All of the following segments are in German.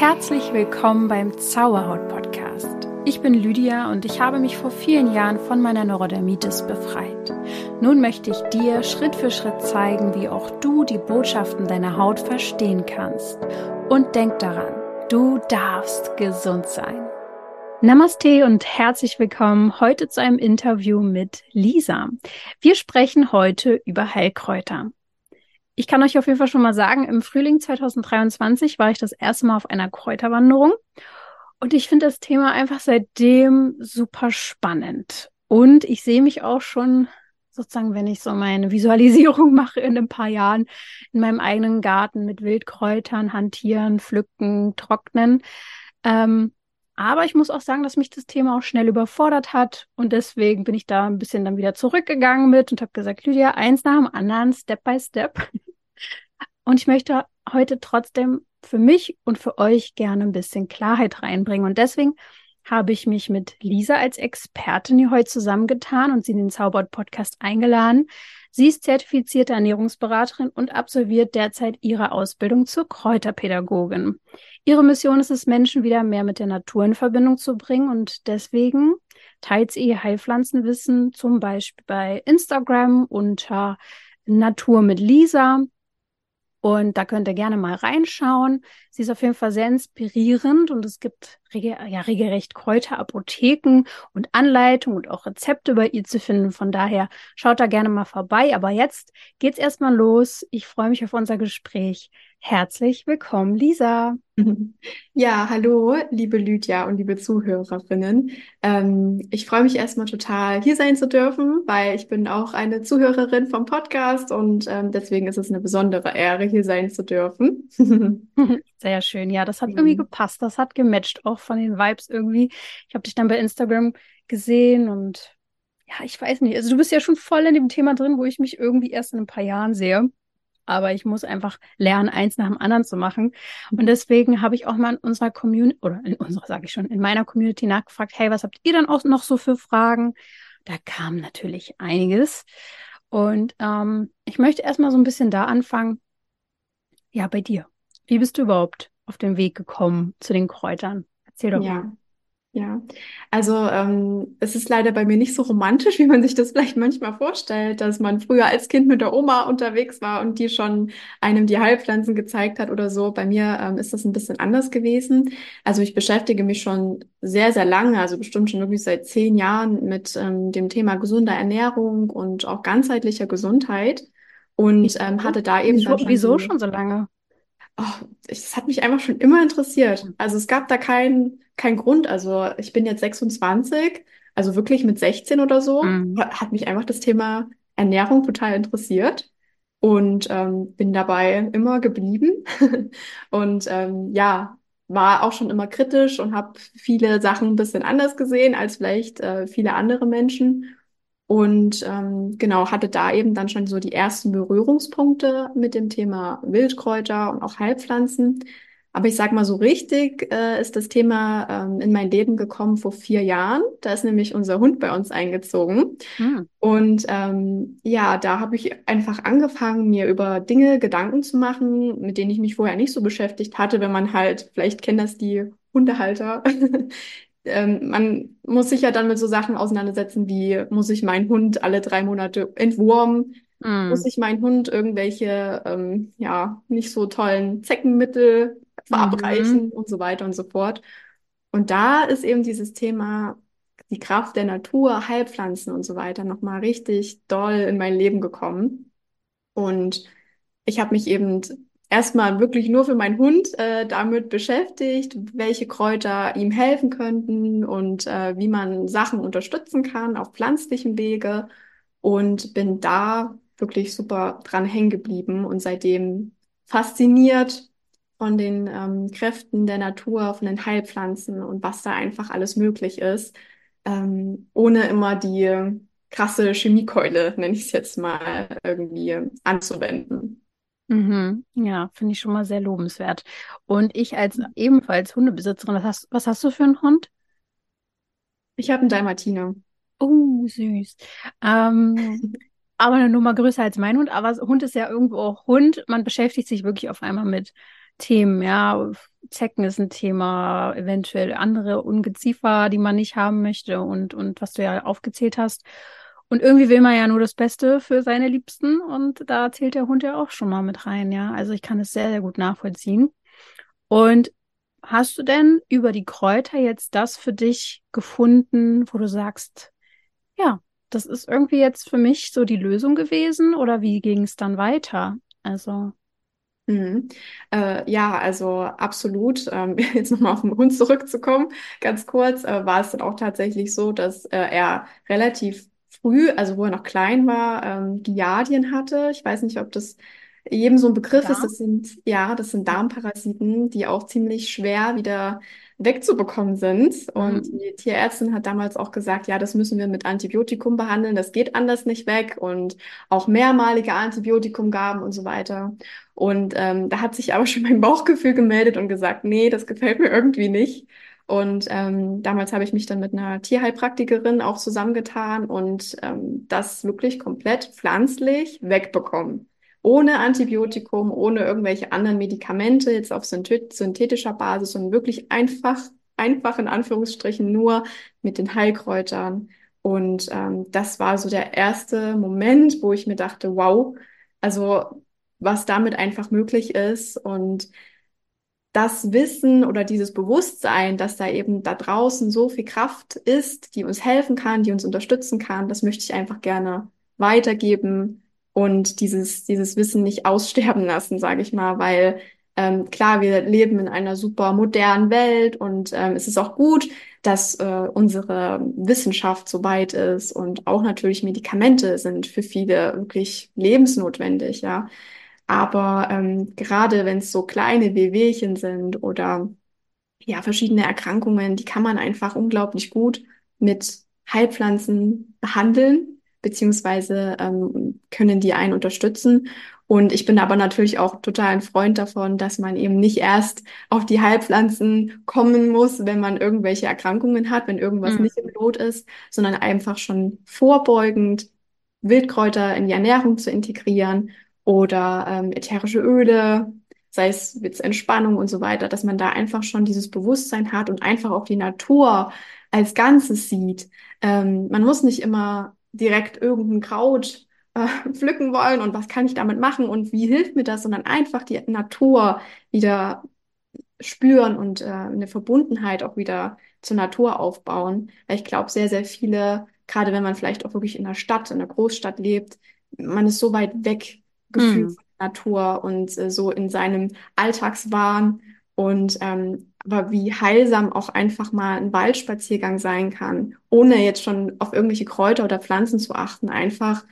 Herzlich willkommen beim Zauberhaut Podcast. Ich bin Lydia und ich habe mich vor vielen Jahren von meiner Neurodermitis befreit. Nun möchte ich dir Schritt für Schritt zeigen, wie auch du die Botschaften deiner Haut verstehen kannst. Und denk daran, du darfst gesund sein. Namaste und herzlich willkommen heute zu einem Interview mit Lisa. Wir sprechen heute über Heilkräuter. Ich kann euch auf jeden Fall schon mal sagen, im Frühling 2023 war ich das erste Mal auf einer Kräuterwanderung und ich finde das Thema einfach seitdem super spannend. Und ich sehe mich auch schon sozusagen, wenn ich so meine Visualisierung mache in ein paar Jahren, in meinem eigenen Garten mit Wildkräutern hantieren, pflücken, trocknen. Ähm, aber ich muss auch sagen, dass mich das Thema auch schnell überfordert hat. Und deswegen bin ich da ein bisschen dann wieder zurückgegangen mit und habe gesagt, Lydia, eins nach dem anderen, Step by Step. Und ich möchte heute trotzdem für mich und für euch gerne ein bisschen Klarheit reinbringen. Und deswegen habe ich mich mit Lisa als Expertin hier heute zusammengetan und sie in den Zauberwort Podcast eingeladen. Sie ist zertifizierte Ernährungsberaterin und absolviert derzeit ihre Ausbildung zur Kräuterpädagogin. Ihre Mission ist es, Menschen wieder mehr mit der Natur in Verbindung zu bringen und deswegen teilt sie ihr Heilpflanzenwissen zum Beispiel bei Instagram unter Natur mit Lisa und da könnt ihr gerne mal reinschauen. Sie ist auf jeden Fall sehr inspirierend und es gibt rege ja, regelrecht Kräuterapotheken und Anleitungen und auch Rezepte bei ihr zu finden. Von daher schaut da gerne mal vorbei. Aber jetzt geht's erstmal los. Ich freue mich auf unser Gespräch. Herzlich willkommen, Lisa. Ja, hallo, liebe Lydia und liebe Zuhörerinnen. Ähm, ich freue mich erstmal total, hier sein zu dürfen, weil ich bin auch eine Zuhörerin vom Podcast und ähm, deswegen ist es eine besondere Ehre, hier sein zu dürfen. Sehr schön. Ja, das hat irgendwie mhm. gepasst. Das hat gematcht, auch von den Vibes irgendwie. Ich habe dich dann bei Instagram gesehen und ja, ich weiß nicht. Also du bist ja schon voll in dem Thema drin, wo ich mich irgendwie erst in ein paar Jahren sehe aber ich muss einfach lernen, eins nach dem anderen zu machen. Und deswegen habe ich auch mal in unserer Community, oder in unserer, sage ich schon, in meiner Community nachgefragt, hey, was habt ihr dann auch noch so für Fragen? Da kam natürlich einiges. Und ähm, ich möchte erstmal so ein bisschen da anfangen. Ja, bei dir. Wie bist du überhaupt auf den Weg gekommen zu den Kräutern? Erzähl doch ja. mal. Ja, also ähm, es ist leider bei mir nicht so romantisch, wie man sich das vielleicht manchmal vorstellt, dass man früher als Kind mit der Oma unterwegs war und die schon einem die Heilpflanzen gezeigt hat oder so. Bei mir ähm, ist das ein bisschen anders gewesen. Also ich beschäftige mich schon sehr, sehr lange, also bestimmt schon wirklich seit zehn Jahren mit ähm, dem Thema gesunder Ernährung und auch ganzheitlicher Gesundheit und ähm, hatte da eben wieso, schon wieso schon so lange? Oh, es hat mich einfach schon immer interessiert. Also es gab da keinen kein Grund. Also ich bin jetzt 26, also wirklich mit 16 oder so, mhm. hat mich einfach das Thema Ernährung total interessiert und ähm, bin dabei immer geblieben. und ähm, ja, war auch schon immer kritisch und habe viele Sachen ein bisschen anders gesehen als vielleicht äh, viele andere Menschen. Und ähm, genau, hatte da eben dann schon so die ersten Berührungspunkte mit dem Thema Wildkräuter und auch Heilpflanzen. Aber ich sag mal so richtig äh, ist das Thema ähm, in mein Leben gekommen vor vier Jahren. Da ist nämlich unser Hund bei uns eingezogen. Hm. Und ähm, ja, da habe ich einfach angefangen, mir über Dinge Gedanken zu machen, mit denen ich mich vorher nicht so beschäftigt hatte, wenn man halt, vielleicht kennen das die Hundehalter, ähm, man muss sich ja dann mit so Sachen auseinandersetzen, wie muss ich meinen Hund alle drei Monate entwurmen? Mm. Muss ich meinen Hund irgendwelche, ähm, ja, nicht so tollen Zeckenmittel verabreichen mm. und so weiter und so fort. Und da ist eben dieses Thema, die Kraft der Natur, Heilpflanzen und so weiter nochmal richtig doll in mein Leben gekommen. Und ich habe mich eben erstmal wirklich nur für meinen Hund äh, damit beschäftigt, welche Kräuter ihm helfen könnten und äh, wie man Sachen unterstützen kann auf pflanzlichem Wege und bin da wirklich super dran hängen geblieben und seitdem fasziniert von den ähm, Kräften der Natur, von den Heilpflanzen und was da einfach alles möglich ist, ähm, ohne immer die krasse Chemiekeule, nenne ich es jetzt mal, irgendwie anzuwenden. Mhm. Ja, finde ich schon mal sehr lobenswert. Und ich als ebenfalls Hundebesitzerin, was hast, was hast du für einen Hund? Ich habe einen Dalmatiner. Oh, süß. Ähm, aber eine Nummer größer als mein Hund. Aber Hund ist ja irgendwo auch Hund. Man beschäftigt sich wirklich auf einmal mit Themen, ja, Zecken ist ein Thema, eventuell andere Ungeziefer, die man nicht haben möchte und, und was du ja aufgezählt hast. Und irgendwie will man ja nur das Beste für seine Liebsten und da zählt der Hund ja auch schon mal mit rein, ja. Also ich kann es sehr, sehr gut nachvollziehen. Und hast du denn über die Kräuter jetzt das für dich gefunden, wo du sagst, ja, das ist irgendwie jetzt für mich so die Lösung gewesen oder wie ging es dann weiter? Also. Mhm. Äh, ja, also absolut. Ähm, jetzt nochmal auf den Hund zurückzukommen, ganz kurz, äh, war es dann auch tatsächlich so, dass äh, er relativ früh, also wo er noch klein war, ähm, Giardien hatte. Ich weiß nicht, ob das jedem so ein Begriff ist. Das sind, ja, das sind Darmparasiten, die auch ziemlich schwer wieder wegzubekommen sind. Und Mhm. die Tierärztin hat damals auch gesagt, ja, das müssen wir mit Antibiotikum behandeln, das geht anders nicht weg und auch mehrmalige Antibiotikumgaben und so weiter. Und ähm, da hat sich aber schon mein Bauchgefühl gemeldet und gesagt, nee, das gefällt mir irgendwie nicht. Und ähm, damals habe ich mich dann mit einer Tierheilpraktikerin auch zusammengetan und ähm, das wirklich komplett pflanzlich wegbekommen. Ohne Antibiotikum, ohne irgendwelche anderen Medikamente, jetzt auf synthet synthetischer Basis, sondern wirklich einfach, einfach in Anführungsstrichen nur mit den Heilkräutern. Und ähm, das war so der erste Moment, wo ich mir dachte, wow, also was damit einfach möglich ist und das Wissen oder dieses Bewusstsein, dass da eben da draußen so viel Kraft ist, die uns helfen kann, die uns unterstützen kann, das möchte ich einfach gerne weitergeben und dieses, dieses Wissen nicht aussterben lassen, sage ich mal, weil ähm, klar, wir leben in einer super modernen Welt und ähm, es ist auch gut, dass äh, unsere Wissenschaft so weit ist und auch natürlich Medikamente sind für viele wirklich lebensnotwendig, ja. Aber ähm, gerade wenn es so kleine Wehwehchen sind oder ja, verschiedene Erkrankungen, die kann man einfach unglaublich gut mit Heilpflanzen behandeln, beziehungsweise ähm, können die einen unterstützen. Und ich bin aber natürlich auch total ein Freund davon, dass man eben nicht erst auf die Heilpflanzen kommen muss, wenn man irgendwelche Erkrankungen hat, wenn irgendwas Mhm. nicht im Lot ist, sondern einfach schon vorbeugend Wildkräuter in die Ernährung zu integrieren oder ähm, ätherische Öle, sei es jetzt Entspannung und so weiter, dass man da einfach schon dieses Bewusstsein hat und einfach auch die Natur als Ganzes sieht. Ähm, man muss nicht immer direkt irgendein Kraut äh, pflücken wollen und was kann ich damit machen und wie hilft mir das, sondern einfach die Natur wieder spüren und äh, eine Verbundenheit auch wieder zur Natur aufbauen. Weil ich glaube, sehr, sehr viele, gerade wenn man vielleicht auch wirklich in einer Stadt, in einer Großstadt lebt, man ist so weit weg gefühlt Mhm. von der Natur und äh, so in seinem Alltagswahn. Und ähm, aber wie heilsam auch einfach mal ein Waldspaziergang sein kann, ohne jetzt schon auf irgendwelche Kräuter oder Pflanzen zu achten, einfach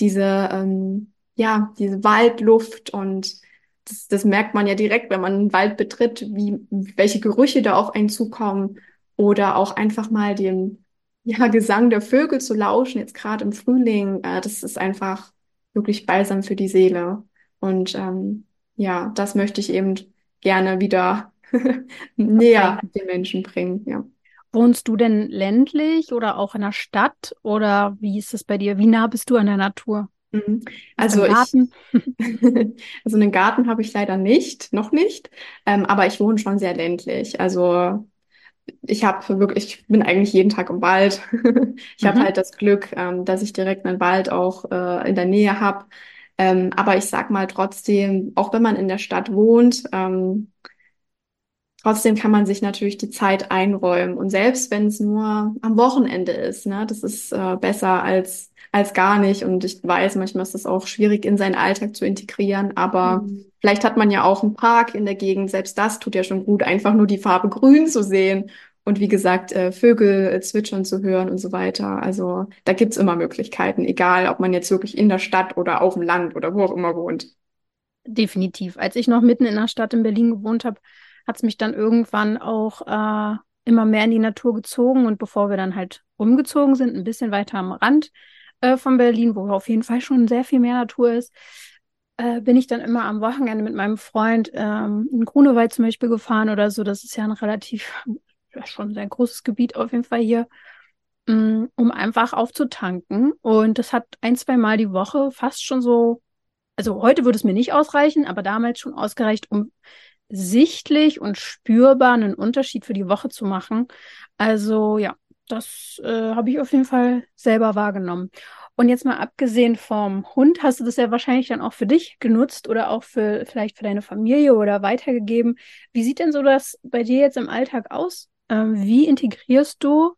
diese ähm, ja diese Waldluft und das, das merkt man ja direkt, wenn man einen Wald betritt, wie, welche Gerüche da auf einen zukommen oder auch einfach mal dem ja, Gesang der Vögel zu lauschen, jetzt gerade im Frühling, äh, das ist einfach wirklich balsam für die Seele. Und ähm, ja, das möchte ich eben gerne wieder näher den Menschen bringen. Ja. Wohnst du denn ländlich oder auch in der Stadt oder wie ist es bei dir? Wie nah bist du an der Natur? Mhm. Also einen ich, Garten? also einen Garten habe ich leider nicht, noch nicht, ähm, aber ich wohne schon sehr ländlich. Also ich habe wirklich, ich bin eigentlich jeden Tag im Wald. Ich habe Mhm. halt das Glück, ähm, dass ich direkt einen Wald auch äh, in der Nähe habe. Ähm, aber ich sag mal trotzdem, auch wenn man in der Stadt wohnt, ähm, Trotzdem kann man sich natürlich die Zeit einräumen. Und selbst wenn es nur am Wochenende ist, ne, das ist äh, besser als, als gar nicht. Und ich weiß, manchmal ist das auch schwierig in seinen Alltag zu integrieren. Aber Mhm. vielleicht hat man ja auch einen Park in der Gegend. Selbst das tut ja schon gut, einfach nur die Farbe grün zu sehen. Und wie gesagt, äh, Vögel äh, zwitschern zu hören und so weiter. Also da gibt's immer Möglichkeiten, egal ob man jetzt wirklich in der Stadt oder auf dem Land oder wo auch immer wohnt. Definitiv. Als ich noch mitten in der Stadt in Berlin gewohnt habe, hat es mich dann irgendwann auch äh, immer mehr in die Natur gezogen. Und bevor wir dann halt umgezogen sind, ein bisschen weiter am Rand äh, von Berlin, wo auf jeden Fall schon sehr viel mehr Natur ist, äh, bin ich dann immer am Wochenende mit meinem Freund ähm, in Grunewald zum Beispiel gefahren oder so. Das ist ja ein relativ, ja, schon ein sehr großes Gebiet auf jeden Fall hier, mm, um einfach aufzutanken. Und das hat ein, zwei Mal die Woche fast schon so, also heute würde es mir nicht ausreichen, aber damals schon ausgereicht, um sichtlich und spürbar einen Unterschied für die Woche zu machen. Also ja, das äh, habe ich auf jeden Fall selber wahrgenommen. Und jetzt mal abgesehen vom Hund, hast du das ja wahrscheinlich dann auch für dich genutzt oder auch für vielleicht für deine Familie oder weitergegeben. Wie sieht denn so das bei dir jetzt im Alltag aus? Ähm, wie integrierst du,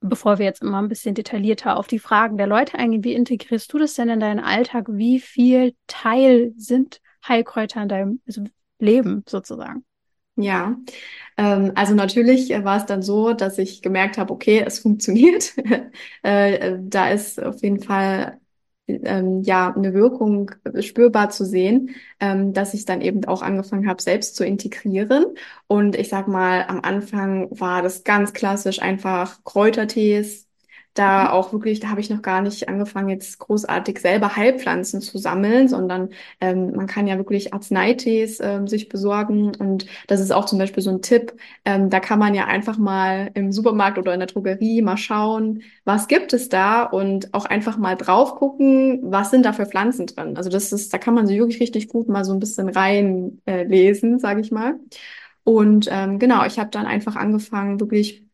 bevor wir jetzt immer ein bisschen detaillierter auf die Fragen der Leute eingehen, wie integrierst du das denn in deinen Alltag? Wie viel Teil sind Heilkräuter in deinem also Leben sozusagen? Ja, ähm, also natürlich war es dann so, dass ich gemerkt habe, okay, es funktioniert. äh, da ist auf jeden Fall ähm, ja eine Wirkung spürbar zu sehen, ähm, dass ich dann eben auch angefangen habe, selbst zu integrieren. Und ich sag mal, am Anfang war das ganz klassisch einfach Kräutertees, da mhm. auch wirklich, da habe ich noch gar nicht angefangen, jetzt großartig selber Heilpflanzen zu sammeln, sondern ähm, man kann ja wirklich Arzneitees ähm, sich besorgen. Und das ist auch zum Beispiel so ein Tipp. Ähm, da kann man ja einfach mal im Supermarkt oder in der Drogerie mal schauen, was gibt es da und auch einfach mal drauf gucken, was sind da für Pflanzen drin. Also das ist, da kann man sich wirklich richtig gut mal so ein bisschen reinlesen, äh, lesen, sage ich mal. Und ähm, genau, ich habe dann einfach angefangen, wirklich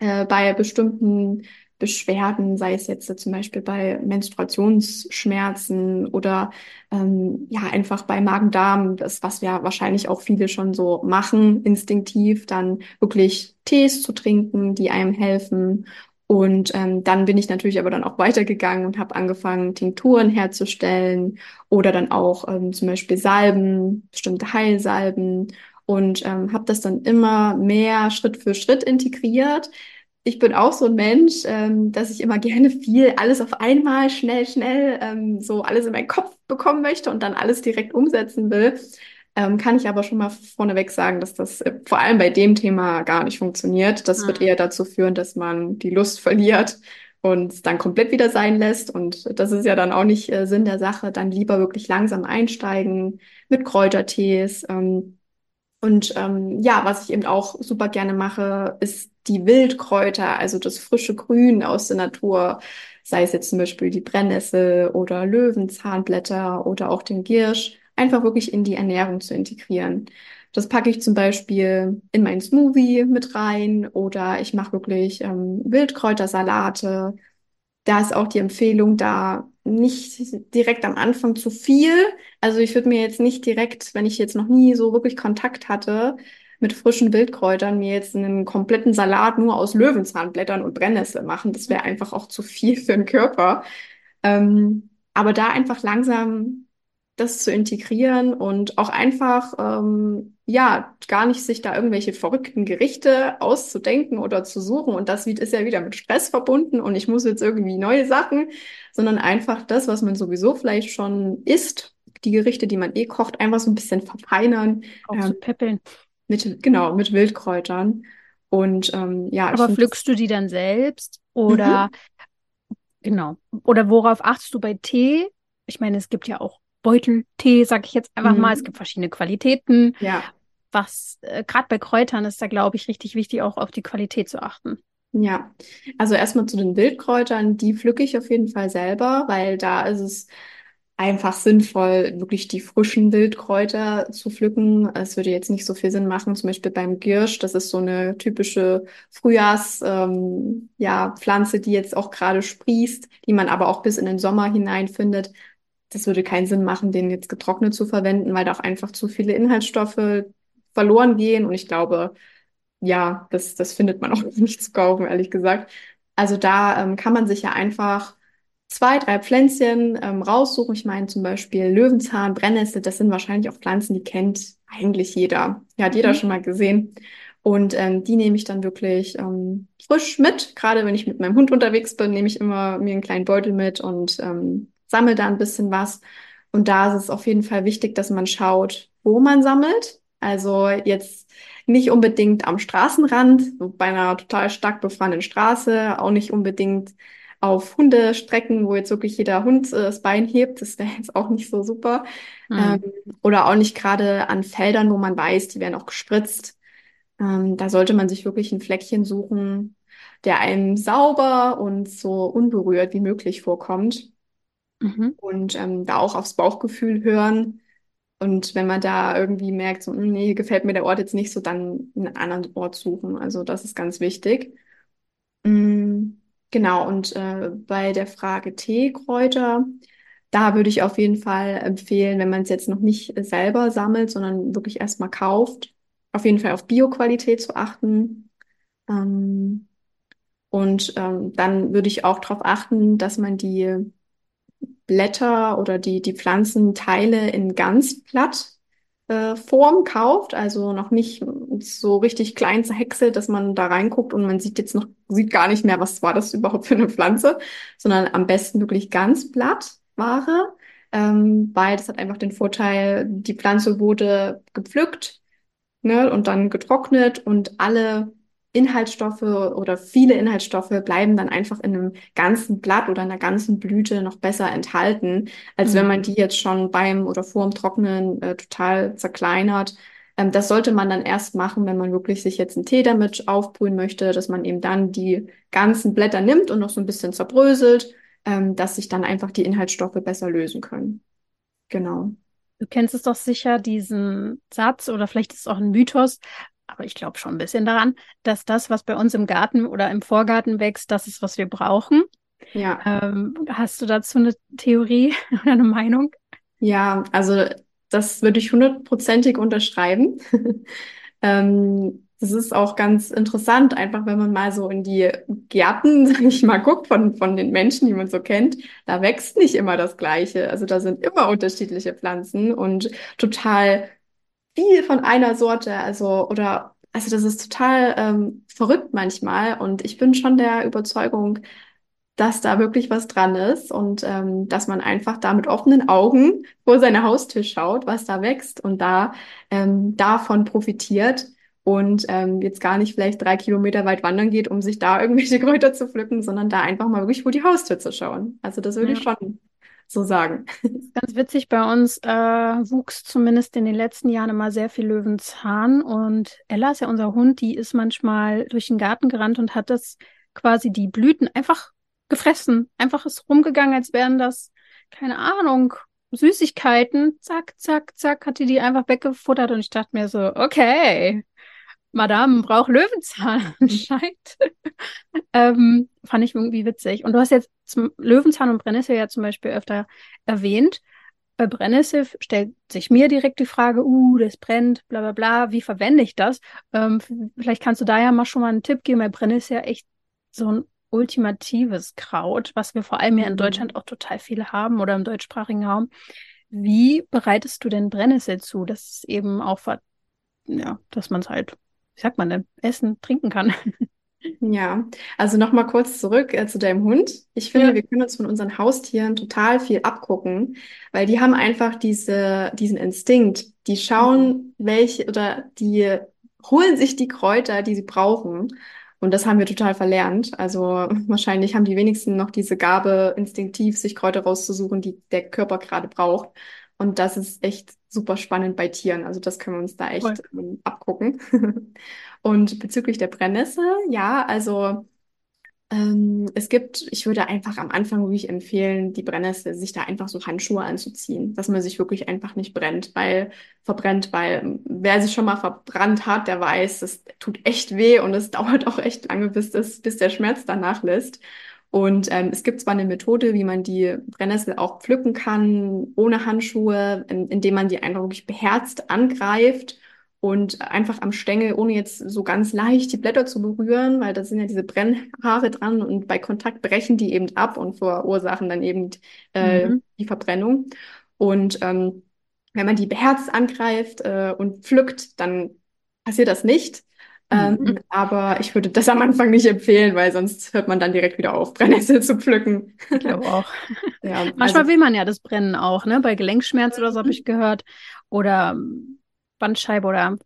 äh, bei bestimmten Beschwerden, sei es jetzt zum Beispiel bei Menstruationsschmerzen oder ähm, ja einfach bei Magen-Darm, das was wir wahrscheinlich auch viele schon so machen, instinktiv, dann wirklich Tees zu trinken, die einem helfen. Und ähm, dann bin ich natürlich aber dann auch weitergegangen und habe angefangen, Tinkturen herzustellen oder dann auch ähm, zum Beispiel Salben, bestimmte Heilsalben und ähm, habe das dann immer mehr Schritt für Schritt integriert ich bin auch so ein Mensch, ähm, dass ich immer gerne viel, alles auf einmal, schnell, schnell, ähm, so alles in meinen Kopf bekommen möchte und dann alles direkt umsetzen will. Ähm, kann ich aber schon mal vorneweg sagen, dass das äh, vor allem bei dem Thema gar nicht funktioniert. Das mhm. wird eher dazu führen, dass man die Lust verliert und dann komplett wieder sein lässt. Und das ist ja dann auch nicht äh, Sinn der Sache. Dann lieber wirklich langsam einsteigen mit Kräutertees. Ähm, und ähm, ja, was ich eben auch super gerne mache, ist die Wildkräuter, also das frische Grün aus der Natur, sei es jetzt zum Beispiel die Brennnessel oder Löwenzahnblätter oder auch den Giersch, einfach wirklich in die Ernährung zu integrieren. Das packe ich zum Beispiel in meinen Smoothie mit rein oder ich mache wirklich ähm, Wildkräutersalate. Da ist auch die Empfehlung, da nicht direkt am Anfang zu viel. Also ich würde mir jetzt nicht direkt, wenn ich jetzt noch nie so wirklich Kontakt hatte mit frischen Wildkräutern, mir jetzt einen kompletten Salat nur aus Löwenzahnblättern und Brennnessel machen. Das wäre einfach auch zu viel für den Körper. Ähm, aber da einfach langsam das zu integrieren und auch einfach, ähm, ja, gar nicht sich da irgendwelche verrückten Gerichte auszudenken oder zu suchen. Und das ist ja wieder mit Stress verbunden und ich muss jetzt irgendwie neue Sachen, sondern einfach das, was man sowieso vielleicht schon isst, die Gerichte, die man eh kocht, einfach so ein bisschen verfeinern. Auch ähm, peppeln. Mit, genau, mit Wildkräutern. Und ähm, ja. Aber pflückst du die dann selbst oder mhm. genau? Oder worauf achtest du bei Tee? Ich meine, es gibt ja auch Beuteltee, sag ich jetzt einfach mhm. mal. Es gibt verschiedene Qualitäten. Ja. Was äh, gerade bei Kräutern ist da, glaube ich, richtig wichtig, auch auf die Qualität zu achten. Ja, also erstmal zu den Wildkräutern, die pflücke ich auf jeden Fall selber, weil da ist es einfach sinnvoll, wirklich die frischen Wildkräuter zu pflücken. Es würde jetzt nicht so viel Sinn machen, zum Beispiel beim Girsch, das ist so eine typische Frühjahrs, ähm, ja, Pflanze, die jetzt auch gerade sprießt, die man aber auch bis in den Sommer hinein findet das würde keinen Sinn machen, den jetzt getrocknet zu verwenden, weil da auch einfach zu viele Inhaltsstoffe verloren gehen. Und ich glaube, ja, das, das findet man auch nicht zu kaufen, ehrlich gesagt. Also da ähm, kann man sich ja einfach zwei, drei Pflänzchen ähm, raussuchen. Ich meine zum Beispiel Löwenzahn, Brennnessel, das sind wahrscheinlich auch Pflanzen, die kennt eigentlich jeder. Ja, hat jeder mhm. schon mal gesehen. Und ähm, die nehme ich dann wirklich ähm, frisch mit. Gerade wenn ich mit meinem Hund unterwegs bin, nehme ich immer mir einen kleinen Beutel mit und ähm, sammle da ein bisschen was. Und da ist es auf jeden Fall wichtig, dass man schaut, wo man sammelt. Also jetzt nicht unbedingt am Straßenrand, bei einer total stark befahrenen Straße, auch nicht unbedingt auf Hundestrecken, wo jetzt wirklich jeder Hund äh, das Bein hebt. Das wäre jetzt auch nicht so super. Mhm. Ähm, oder auch nicht gerade an Feldern, wo man weiß, die werden auch gespritzt. Ähm, da sollte man sich wirklich ein Fleckchen suchen, der einem sauber und so unberührt wie möglich vorkommt. Mhm. Und ähm, da auch aufs Bauchgefühl hören. Und wenn man da irgendwie merkt, so, hm, nee, gefällt mir der Ort jetzt nicht so, dann einen anderen Ort suchen. Also das ist ganz wichtig. Mm, genau, und äh, bei der Frage Teekräuter, da würde ich auf jeden Fall empfehlen, wenn man es jetzt noch nicht selber sammelt, sondern wirklich erstmal kauft, auf jeden Fall auf Bioqualität zu achten. Ähm, und ähm, dann würde ich auch darauf achten, dass man die Blätter oder die, die Pflanzenteile in Ganzblatt äh, Form kauft, also noch nicht so richtig klein zerhäckselt, dass man da reinguckt und man sieht jetzt noch, sieht gar nicht mehr, was war das überhaupt für eine Pflanze, sondern am besten wirklich Ganzblattware, ähm, weil das hat einfach den Vorteil, die Pflanze wurde gepflückt, ne, und dann getrocknet und alle Inhaltsstoffe oder viele Inhaltsstoffe bleiben dann einfach in einem ganzen Blatt oder einer ganzen Blüte noch besser enthalten, als mhm. wenn man die jetzt schon beim oder vor dem Trocknen äh, total zerkleinert. Ähm, das sollte man dann erst machen, wenn man wirklich sich jetzt einen Tee damit aufbrühen möchte, dass man eben dann die ganzen Blätter nimmt und noch so ein bisschen zerbröselt, ähm, dass sich dann einfach die Inhaltsstoffe besser lösen können. Genau. Du kennst es doch sicher, diesen Satz, oder vielleicht ist es auch ein Mythos, aber ich glaube schon ein bisschen daran, dass das, was bei uns im Garten oder im Vorgarten wächst, das ist, was wir brauchen. Ja. Ähm, hast du dazu eine Theorie oder eine Meinung? Ja, also das würde ich hundertprozentig unterschreiben. ähm, das ist auch ganz interessant, einfach wenn man mal so in die Gärten, sag ich mal, guckt von, von den Menschen, die man so kennt, da wächst nicht immer das Gleiche. Also da sind immer unterschiedliche Pflanzen und total viel von einer Sorte, also oder also das ist total ähm, verrückt manchmal und ich bin schon der Überzeugung, dass da wirklich was dran ist und ähm, dass man einfach da mit offenen Augen vor seine Haustür schaut, was da wächst und da ähm, davon profitiert und ähm, jetzt gar nicht vielleicht drei Kilometer weit wandern geht, um sich da irgendwelche Kräuter zu pflücken, sondern da einfach mal wirklich vor die Haustür zu schauen. Also das würde ja. ich schon so sagen. Ganz witzig, bei uns äh, wuchs zumindest in den letzten Jahren immer sehr viel Löwenzahn und Ella ist ja unser Hund, die ist manchmal durch den Garten gerannt und hat das quasi die Blüten einfach gefressen. Einfach ist rumgegangen, als wären das, keine Ahnung, Süßigkeiten. Zack, zack, zack, hat die die einfach weggefuttert und ich dachte mir so, okay, Madame braucht Löwenzahn anscheinend. ähm, fand ich irgendwie witzig. Und du hast jetzt zum Löwenzahn und Brennnessel ja zum Beispiel öfter erwähnt. Bei Brennnessel stellt sich mir direkt die Frage, uh, das brennt, bla bla bla, wie verwende ich das? Ähm, vielleicht kannst du da ja mal schon mal einen Tipp geben, weil Brennnessel ja echt so ein ultimatives Kraut, was wir vor allem hier in mhm. Deutschland auch total viele haben oder im deutschsprachigen Raum. Wie bereitest du denn Brennnessel zu, dass es eben auch, ja, dass man es halt wie sagt man denn, essen, trinken kann. Ja, also nochmal kurz zurück äh, zu deinem Hund. Ich finde, ja. wir können uns von unseren Haustieren total viel abgucken, weil die haben einfach diese, diesen Instinkt. Die schauen, mhm. welche oder die holen sich die Kräuter, die sie brauchen. Und das haben wir total verlernt. Also wahrscheinlich haben die wenigsten noch diese Gabe, instinktiv sich Kräuter rauszusuchen, die der Körper gerade braucht. Und das ist echt super spannend bei Tieren. Also das können wir uns da echt ähm, abgucken. Und bezüglich der Brennnessel, ja, also ähm, es gibt, ich würde einfach am Anfang wirklich empfehlen, die Brennnessel, sich da einfach so Handschuhe anzuziehen, dass man sich wirklich einfach nicht brennt, weil verbrennt, weil ähm, wer sich schon mal verbrannt hat, der weiß, es tut echt weh und es dauert auch echt lange, bis das, bis der Schmerz danach lässt. Und ähm, es gibt zwar eine Methode, wie man die Brennnessel auch pflücken kann, ohne Handschuhe, in, indem man die einfach wirklich beherzt angreift und einfach am Stängel, ohne jetzt so ganz leicht die Blätter zu berühren, weil da sind ja diese Brennhaare dran und bei Kontakt brechen die eben ab und verursachen dann eben äh, mhm. die Verbrennung. Und ähm, wenn man die beherzt angreift äh, und pflückt, dann passiert das nicht. Ähm, mhm. aber ich würde das am Anfang nicht empfehlen, weil sonst hört man dann direkt wieder auf, Brennnessel zu pflücken. Ich glaube auch. ja, Manchmal also, will man ja das Brennen auch, ne? Bei Gelenkschmerz oder so habe ich gehört. Oder ähm, Bandscheibe oder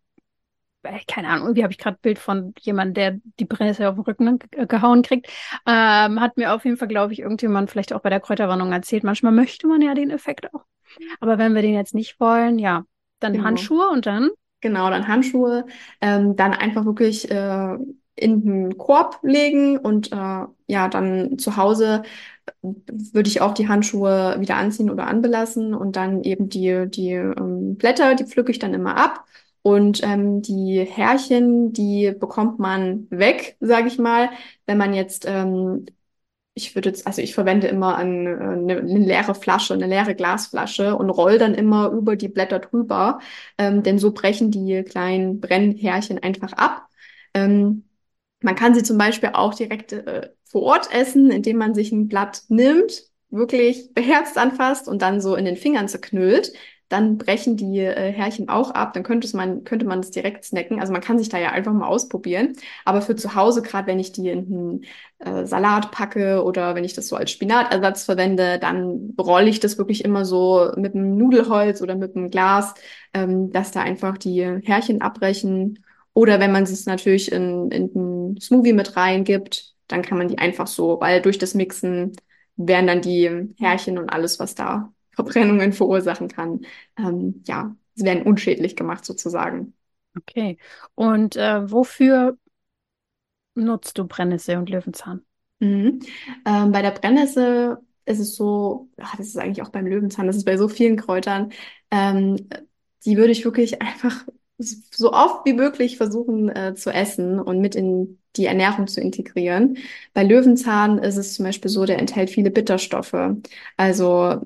äh, keine Ahnung, irgendwie habe ich gerade ein Bild von jemandem, der die Brennnessel auf den Rücken ne, gehauen kriegt. Ähm, hat mir auf jeden Fall, glaube ich, irgendjemand vielleicht auch bei der Kräuterwarnung erzählt. Manchmal möchte man ja den Effekt auch. Aber wenn wir den jetzt nicht wollen, ja, dann genau. Handschuhe und dann Genau, dann Handschuhe, ähm, dann einfach wirklich äh, in den Korb legen und äh, ja, dann zu Hause würde ich auch die Handschuhe wieder anziehen oder anbelassen und dann eben die, die ähm, Blätter, die pflücke ich dann immer ab. Und ähm, die Härchen, die bekommt man weg, sage ich mal, wenn man jetzt ähm, ich würde jetzt, also ich verwende immer eine, eine, eine, leere Flasche, eine leere Glasflasche und roll dann immer über die Blätter drüber, ähm, denn so brechen die kleinen Brennhärchen einfach ab. Ähm, man kann sie zum Beispiel auch direkt äh, vor Ort essen, indem man sich ein Blatt nimmt, wirklich beherzt anfasst und dann so in den Fingern zerknüllt dann brechen die äh, Härchen auch ab. Dann könnte man, könnte man das direkt snacken. Also man kann sich da ja einfach mal ausprobieren. Aber für zu Hause, gerade wenn ich die in einen äh, Salat packe oder wenn ich das so als Spinatersatz verwende, dann rolle ich das wirklich immer so mit einem Nudelholz oder mit einem Glas, ähm, dass da einfach die Härchen abbrechen. Oder wenn man es natürlich in, in einen Smoothie mit reingibt, dann kann man die einfach so, weil durch das Mixen werden dann die Härchen und alles, was da Verbrennungen verursachen kann, ähm, ja, sie werden unschädlich gemacht sozusagen. Okay. Und äh, wofür nutzt du Brennnessel und Löwenzahn? Mhm. Ähm, bei der Brennnessel ist es so, ach, das ist eigentlich auch beim Löwenzahn, das ist bei so vielen Kräutern, ähm, die würde ich wirklich einfach so oft wie möglich versuchen äh, zu essen und mit in die Ernährung zu integrieren. Bei Löwenzahn ist es zum Beispiel so, der enthält viele Bitterstoffe. Also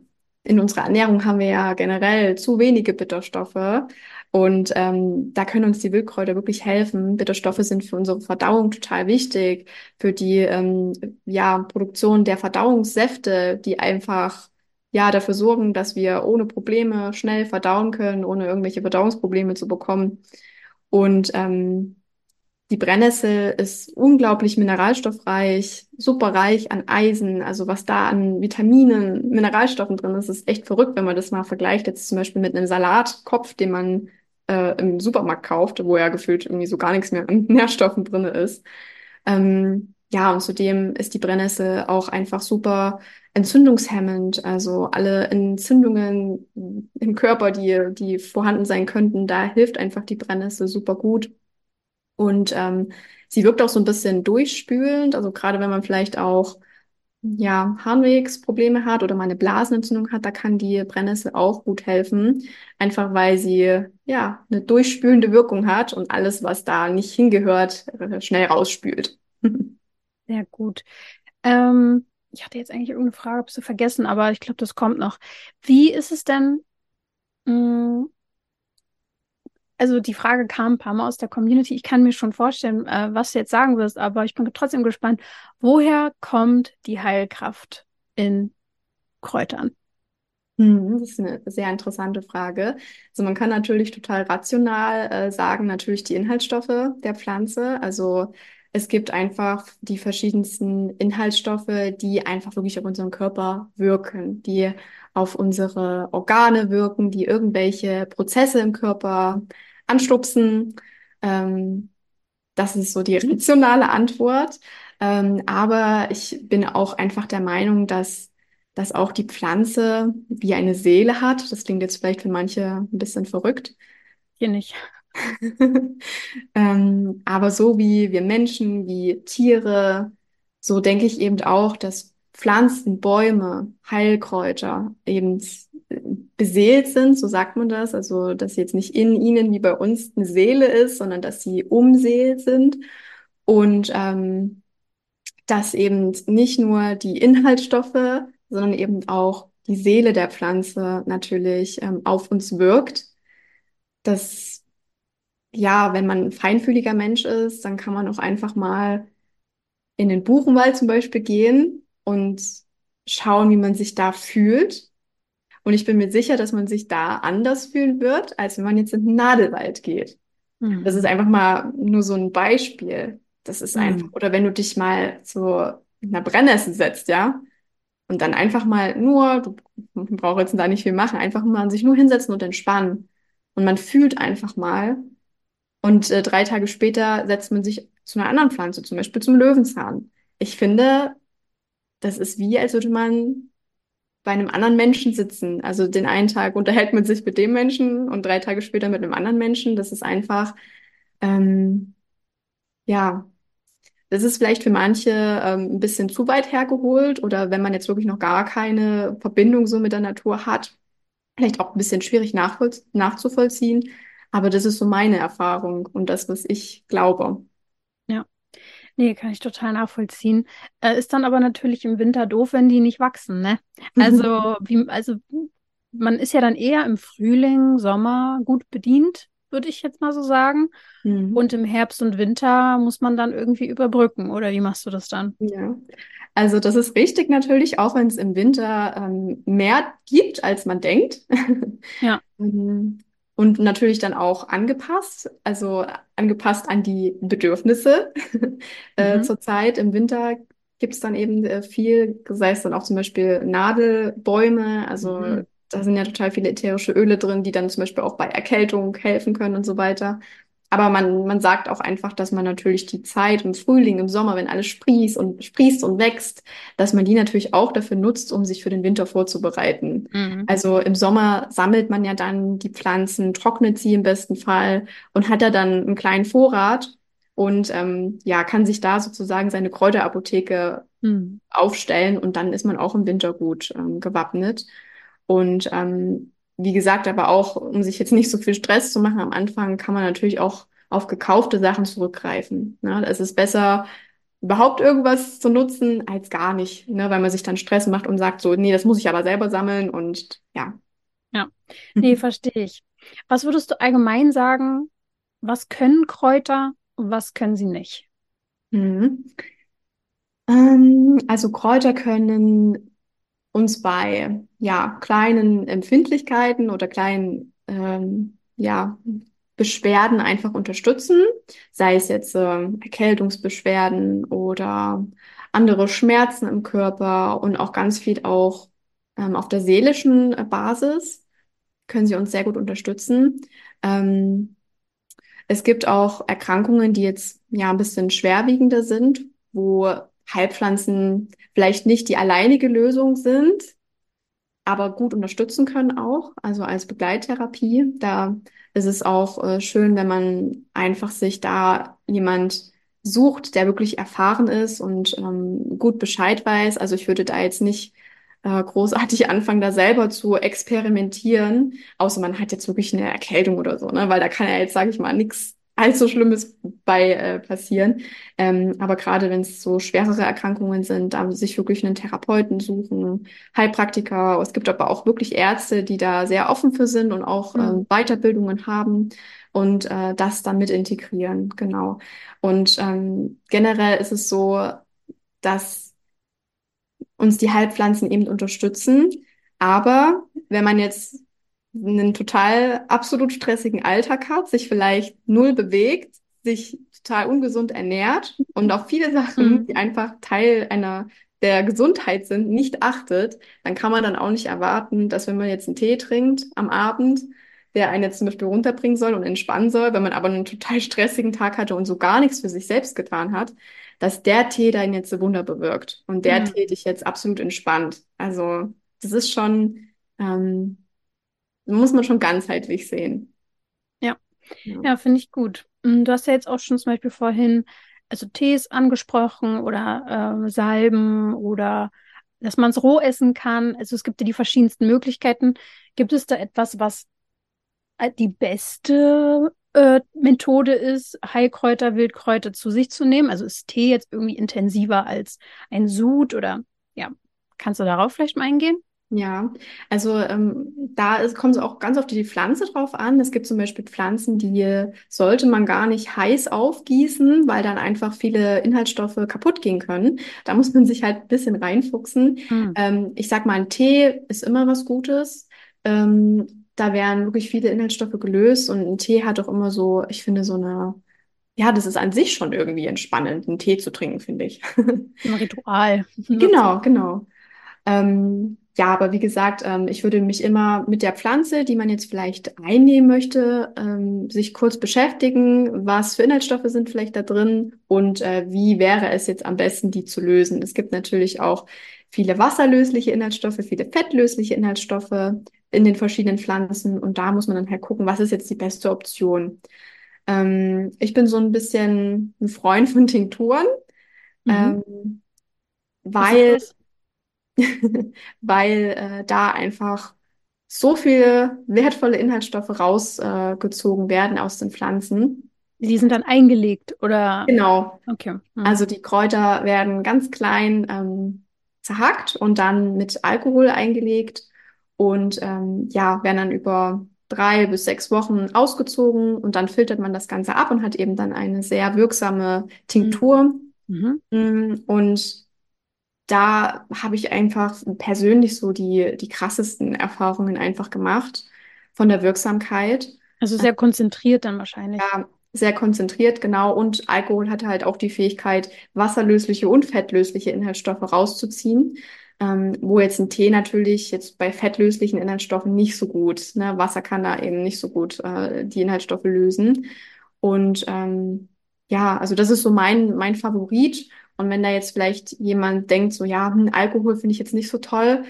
in unserer Ernährung haben wir ja generell zu wenige Bitterstoffe. Und ähm, da können uns die Wildkräuter wirklich helfen. Bitterstoffe sind für unsere Verdauung total wichtig, für die ähm, ja, Produktion der Verdauungssäfte, die einfach ja dafür sorgen, dass wir ohne Probleme schnell verdauen können, ohne irgendwelche Verdauungsprobleme zu bekommen. Und ähm, die Brennnessel ist unglaublich mineralstoffreich, super reich an Eisen. Also was da an Vitaminen, Mineralstoffen drin ist, ist echt verrückt, wenn man das mal vergleicht. Jetzt zum Beispiel mit einem Salatkopf, den man äh, im Supermarkt kauft, wo ja gefühlt irgendwie so gar nichts mehr an Nährstoffen drin ist. Ähm, ja, und zudem ist die Brennnessel auch einfach super entzündungshemmend. Also alle Entzündungen im Körper, die, die vorhanden sein könnten, da hilft einfach die Brennnessel super gut. Und ähm, sie wirkt auch so ein bisschen durchspülend, also gerade wenn man vielleicht auch ja, Harnwegsprobleme hat oder mal eine Blasenentzündung hat, da kann die Brennnessel auch gut helfen. Einfach weil sie ja eine durchspülende Wirkung hat und alles, was da nicht hingehört, äh, schnell rausspült. Sehr gut. Ähm, ich hatte jetzt eigentlich irgendeine Frage, hab's vergessen, aber ich glaube, das kommt noch. Wie ist es denn? Mm, also die Frage kam ein paar Mal aus der Community. Ich kann mir schon vorstellen, äh, was du jetzt sagen wirst, aber ich bin trotzdem gespannt. Woher kommt die Heilkraft in Kräutern? Hm, das ist eine sehr interessante Frage. Also man kann natürlich total rational äh, sagen, natürlich die Inhaltsstoffe der Pflanze. Also es gibt einfach die verschiedensten Inhaltsstoffe, die einfach wirklich auf unseren Körper wirken, die auf unsere Organe wirken, die irgendwelche Prozesse im Körper anstupsen. Ähm, das ist so die rationale Antwort. Ähm, aber ich bin auch einfach der Meinung, dass, dass auch die Pflanze wie eine Seele hat. Das klingt jetzt vielleicht für manche ein bisschen verrückt. Hier nicht. ähm, aber so wie wir Menschen, wie Tiere, so denke ich eben auch, dass Pflanzen, Bäume, Heilkräuter eben beseelt sind, so sagt man das, also dass jetzt nicht in ihnen wie bei uns eine Seele ist, sondern dass sie umseelt sind. Und ähm, dass eben nicht nur die Inhaltsstoffe, sondern eben auch die Seele der Pflanze natürlich ähm, auf uns wirkt. Dass ja, wenn man ein feinfühliger Mensch ist, dann kann man auch einfach mal in den Buchenwald zum Beispiel gehen und schauen, wie man sich da fühlt und ich bin mir sicher, dass man sich da anders fühlen wird, als wenn man jetzt in den Nadelwald geht. Mhm. Das ist einfach mal nur so ein Beispiel. Das ist mhm. einfach, oder wenn du dich mal zu einer Brennnessel setzt, ja, und dann einfach mal nur, du brauchst jetzt da nicht viel machen, einfach mal sich nur hinsetzen und entspannen. Und man fühlt einfach mal. Und äh, drei Tage später setzt man sich zu einer anderen Pflanze, zum Beispiel zum Löwenzahn. Ich finde, das ist wie, als würde man bei einem anderen Menschen sitzen. Also den einen Tag unterhält man sich mit dem Menschen und drei Tage später mit einem anderen Menschen. Das ist einfach, ähm, ja, Das ist vielleicht für manche ähm, ein bisschen zu weit hergeholt oder wenn man jetzt wirklich noch gar keine Verbindung so mit der Natur hat, vielleicht auch ein bisschen schwierig nachzuvollziehen. Aber das ist so meine Erfahrung und das, was ich glaube. Nee, kann ich total nachvollziehen. Äh, ist dann aber natürlich im Winter doof, wenn die nicht wachsen, ne? Also, wie, also man ist ja dann eher im Frühling, Sommer gut bedient, würde ich jetzt mal so sagen. Mhm. Und im Herbst und Winter muss man dann irgendwie überbrücken, oder wie machst du das dann? Ja. Also das ist richtig natürlich, auch wenn es im Winter ähm, mehr gibt, als man denkt. Ja. Mhm. Und natürlich dann auch angepasst, also angepasst an die Bedürfnisse. äh, mhm. Zurzeit im Winter gibt es dann eben äh, viel, sei es dann auch zum Beispiel Nadelbäume, also mhm da sind ja total viele ätherische Öle drin, die dann zum Beispiel auch bei Erkältung helfen können und so weiter. Aber man, man sagt auch einfach, dass man natürlich die Zeit im Frühling, im Sommer, wenn alles sprießt und sprießt und wächst, dass man die natürlich auch dafür nutzt, um sich für den Winter vorzubereiten. Mhm. Also im Sommer sammelt man ja dann die Pflanzen, trocknet sie im besten Fall und hat da dann einen kleinen Vorrat und ähm, ja, kann sich da sozusagen seine Kräuterapotheke mhm. aufstellen und dann ist man auch im Winter gut ähm, gewappnet. Und ähm, wie gesagt, aber auch, um sich jetzt nicht so viel Stress zu machen am Anfang, kann man natürlich auch auf gekaufte Sachen zurückgreifen. Ne? Es ist besser, überhaupt irgendwas zu nutzen, als gar nicht, ne? weil man sich dann Stress macht und sagt so, nee, das muss ich aber selber sammeln und ja. Ja, nee, verstehe ich. Was würdest du allgemein sagen, was können Kräuter und was können sie nicht? Mhm. Ähm, also Kräuter können uns bei ja, kleinen Empfindlichkeiten oder kleinen ähm, ja, Beschwerden einfach unterstützen, sei es jetzt äh, Erkältungsbeschwerden oder andere Schmerzen im Körper und auch ganz viel auch ähm, auf der seelischen Basis können sie uns sehr gut unterstützen. Ähm, es gibt auch Erkrankungen, die jetzt ja ein bisschen schwerwiegender sind, wo Heilpflanzen vielleicht nicht die alleinige Lösung sind, aber gut unterstützen können auch, also als Begleittherapie. Da ist es auch äh, schön, wenn man einfach sich da jemand sucht, der wirklich erfahren ist und ähm, gut Bescheid weiß. Also ich würde da jetzt nicht äh, großartig anfangen, da selber zu experimentieren, außer man hat jetzt wirklich eine Erkältung oder so, ne? Weil da kann ja jetzt, sage ich mal, nichts allzu Schlimmes bei äh, passieren. Ähm, aber gerade wenn es so schwerere Erkrankungen sind, da sich wirklich einen Therapeuten suchen, Heilpraktiker. Es gibt aber auch wirklich Ärzte, die da sehr offen für sind und auch mhm. ähm, Weiterbildungen haben und äh, das dann mit integrieren. Genau. Und ähm, generell ist es so, dass uns die Heilpflanzen eben unterstützen. Aber wenn man jetzt einen total absolut stressigen Alltag hat, sich vielleicht null bewegt, sich total ungesund ernährt und auf viele Sachen, mhm. die einfach Teil einer der Gesundheit sind, nicht achtet, dann kann man dann auch nicht erwarten, dass wenn man jetzt einen Tee trinkt am Abend, der einen jetzt zum Beispiel runterbringen soll und entspannen soll, wenn man aber einen total stressigen Tag hatte und so gar nichts für sich selbst getan hat, dass der Tee dann jetzt so Wunder bewirkt und der mhm. Tee dich jetzt absolut entspannt. Also das ist schon ähm, muss man schon ganzheitlich sehen. Ja, ja, ja finde ich gut. Mm, du hast ja jetzt auch schon zum Beispiel vorhin, also Tees angesprochen oder äh, Salben oder dass man es roh essen kann. Also es gibt ja die verschiedensten Möglichkeiten. Gibt es da etwas, was äh, die beste äh, Methode ist, Heilkräuter, Wildkräuter zu sich zu nehmen? Also ist Tee jetzt irgendwie intensiver als ein Sud oder ja, kannst du darauf vielleicht mal eingehen? Ja, also ähm, da kommt es auch ganz auf die Pflanze drauf an. Es gibt zum Beispiel Pflanzen, die sollte man gar nicht heiß aufgießen, weil dann einfach viele Inhaltsstoffe kaputt gehen können. Da muss man sich halt ein bisschen reinfuchsen. Mhm. Ähm, ich sag mal, ein Tee ist immer was Gutes. Ähm, da werden wirklich viele Inhaltsstoffe gelöst und ein Tee hat auch immer so, ich finde, so eine, ja, das ist an sich schon irgendwie entspannend, einen Tee zu trinken, finde ich. Ein Ritual. Genau, genau. Ähm, ja, aber wie gesagt, ähm, ich würde mich immer mit der Pflanze, die man jetzt vielleicht einnehmen möchte, ähm, sich kurz beschäftigen, was für Inhaltsstoffe sind vielleicht da drin und äh, wie wäre es jetzt am besten, die zu lösen. Es gibt natürlich auch viele wasserlösliche Inhaltsstoffe, viele fettlösliche Inhaltsstoffe in den verschiedenen Pflanzen und da muss man dann halt gucken, was ist jetzt die beste Option. Ähm, ich bin so ein bisschen ein Freund von Tinkturen. Mhm. Ähm, weil, weil äh, da einfach so viele wertvolle Inhaltsstoffe rausgezogen äh, werden aus den Pflanzen. Die sind dann eingelegt, oder? Genau. Okay. Mhm. Also die Kräuter werden ganz klein ähm, zerhackt und dann mit Alkohol eingelegt und ähm, ja, werden dann über drei bis sechs Wochen ausgezogen und dann filtert man das Ganze ab und hat eben dann eine sehr wirksame Tinktur. Mhm. Mm, und da habe ich einfach persönlich so die, die krassesten Erfahrungen einfach gemacht von der Wirksamkeit. Also sehr konzentriert dann wahrscheinlich. Ja, sehr konzentriert, genau. Und Alkohol hatte halt auch die Fähigkeit, wasserlösliche und fettlösliche Inhaltsstoffe rauszuziehen. Ähm, wo jetzt ein Tee natürlich jetzt bei fettlöslichen Inhaltsstoffen nicht so gut, ne? Wasser kann da eben nicht so gut äh, die Inhaltsstoffe lösen. Und ähm, ja, also das ist so mein, mein Favorit. Und wenn da jetzt vielleicht jemand denkt, so ja, hm, Alkohol finde ich jetzt nicht so toll,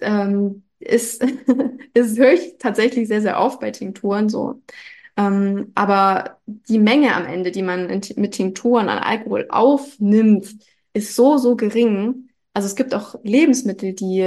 ähm, ist, ist höre ich tatsächlich sehr, sehr oft bei Tinkturen so. Ähm, aber die Menge am Ende, die man in, mit Tinkturen an Alkohol aufnimmt, ist so, so gering. Also es gibt auch Lebensmittel, die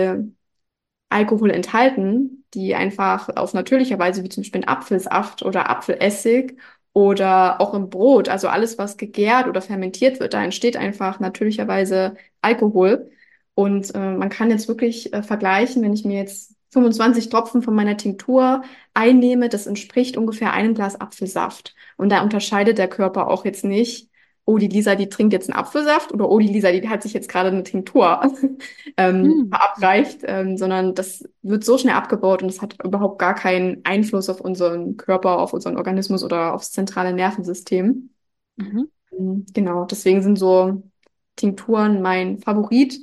Alkohol enthalten, die einfach auf natürlicher Weise, wie zum Beispiel Apfelsaft oder Apfelessig oder auch im Brot, also alles, was gegärt oder fermentiert wird, da entsteht einfach natürlicherweise Alkohol. Und äh, man kann jetzt wirklich äh, vergleichen, wenn ich mir jetzt 25 Tropfen von meiner Tinktur einnehme, das entspricht ungefähr einem Glas Apfelsaft. Und da unterscheidet der Körper auch jetzt nicht, oh, die Lisa, die trinkt jetzt einen Apfelsaft oder oh, die Lisa, die hat sich jetzt gerade eine Tinktur ähm, hm. verabreicht, ähm, sondern das wird so schnell abgebaut und es hat überhaupt gar keinen Einfluss auf unseren Körper, auf unseren Organismus oder aufs zentrale Nervensystem. Mhm. Ähm, genau, deswegen sind so Tinkturen mein Favorit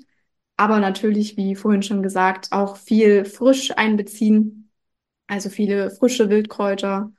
aber natürlich, wie vorhin schon gesagt, auch viel frisch einbeziehen, also viele frische Wildkräuter.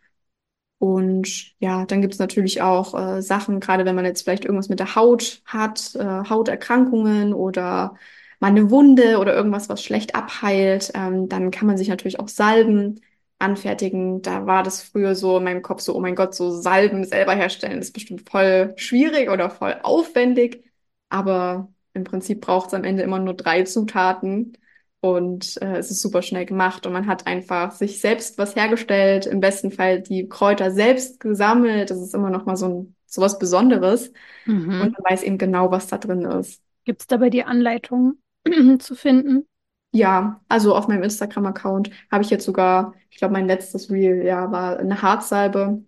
Und ja, dann gibt es natürlich auch äh, Sachen, gerade wenn man jetzt vielleicht irgendwas mit der Haut hat, äh, Hauterkrankungen oder mal eine Wunde oder irgendwas, was schlecht abheilt, ähm, dann kann man sich natürlich auch Salben anfertigen. Da war das früher so in meinem Kopf so, oh mein Gott, so Salben selber herstellen ist bestimmt voll schwierig oder voll aufwendig. Aber im Prinzip braucht es am Ende immer nur drei Zutaten und äh, es ist super schnell gemacht und man hat einfach sich selbst was hergestellt, im besten Fall die Kräuter selbst gesammelt. Das ist immer noch mal so ein so was Besonderes mhm. und man weiß eben genau, was da drin ist. Gibt es dabei die Anleitung zu finden? Ja, also auf meinem Instagram-Account habe ich jetzt sogar, ich glaube, mein letztes Reel, ja, war eine Harzsalbe,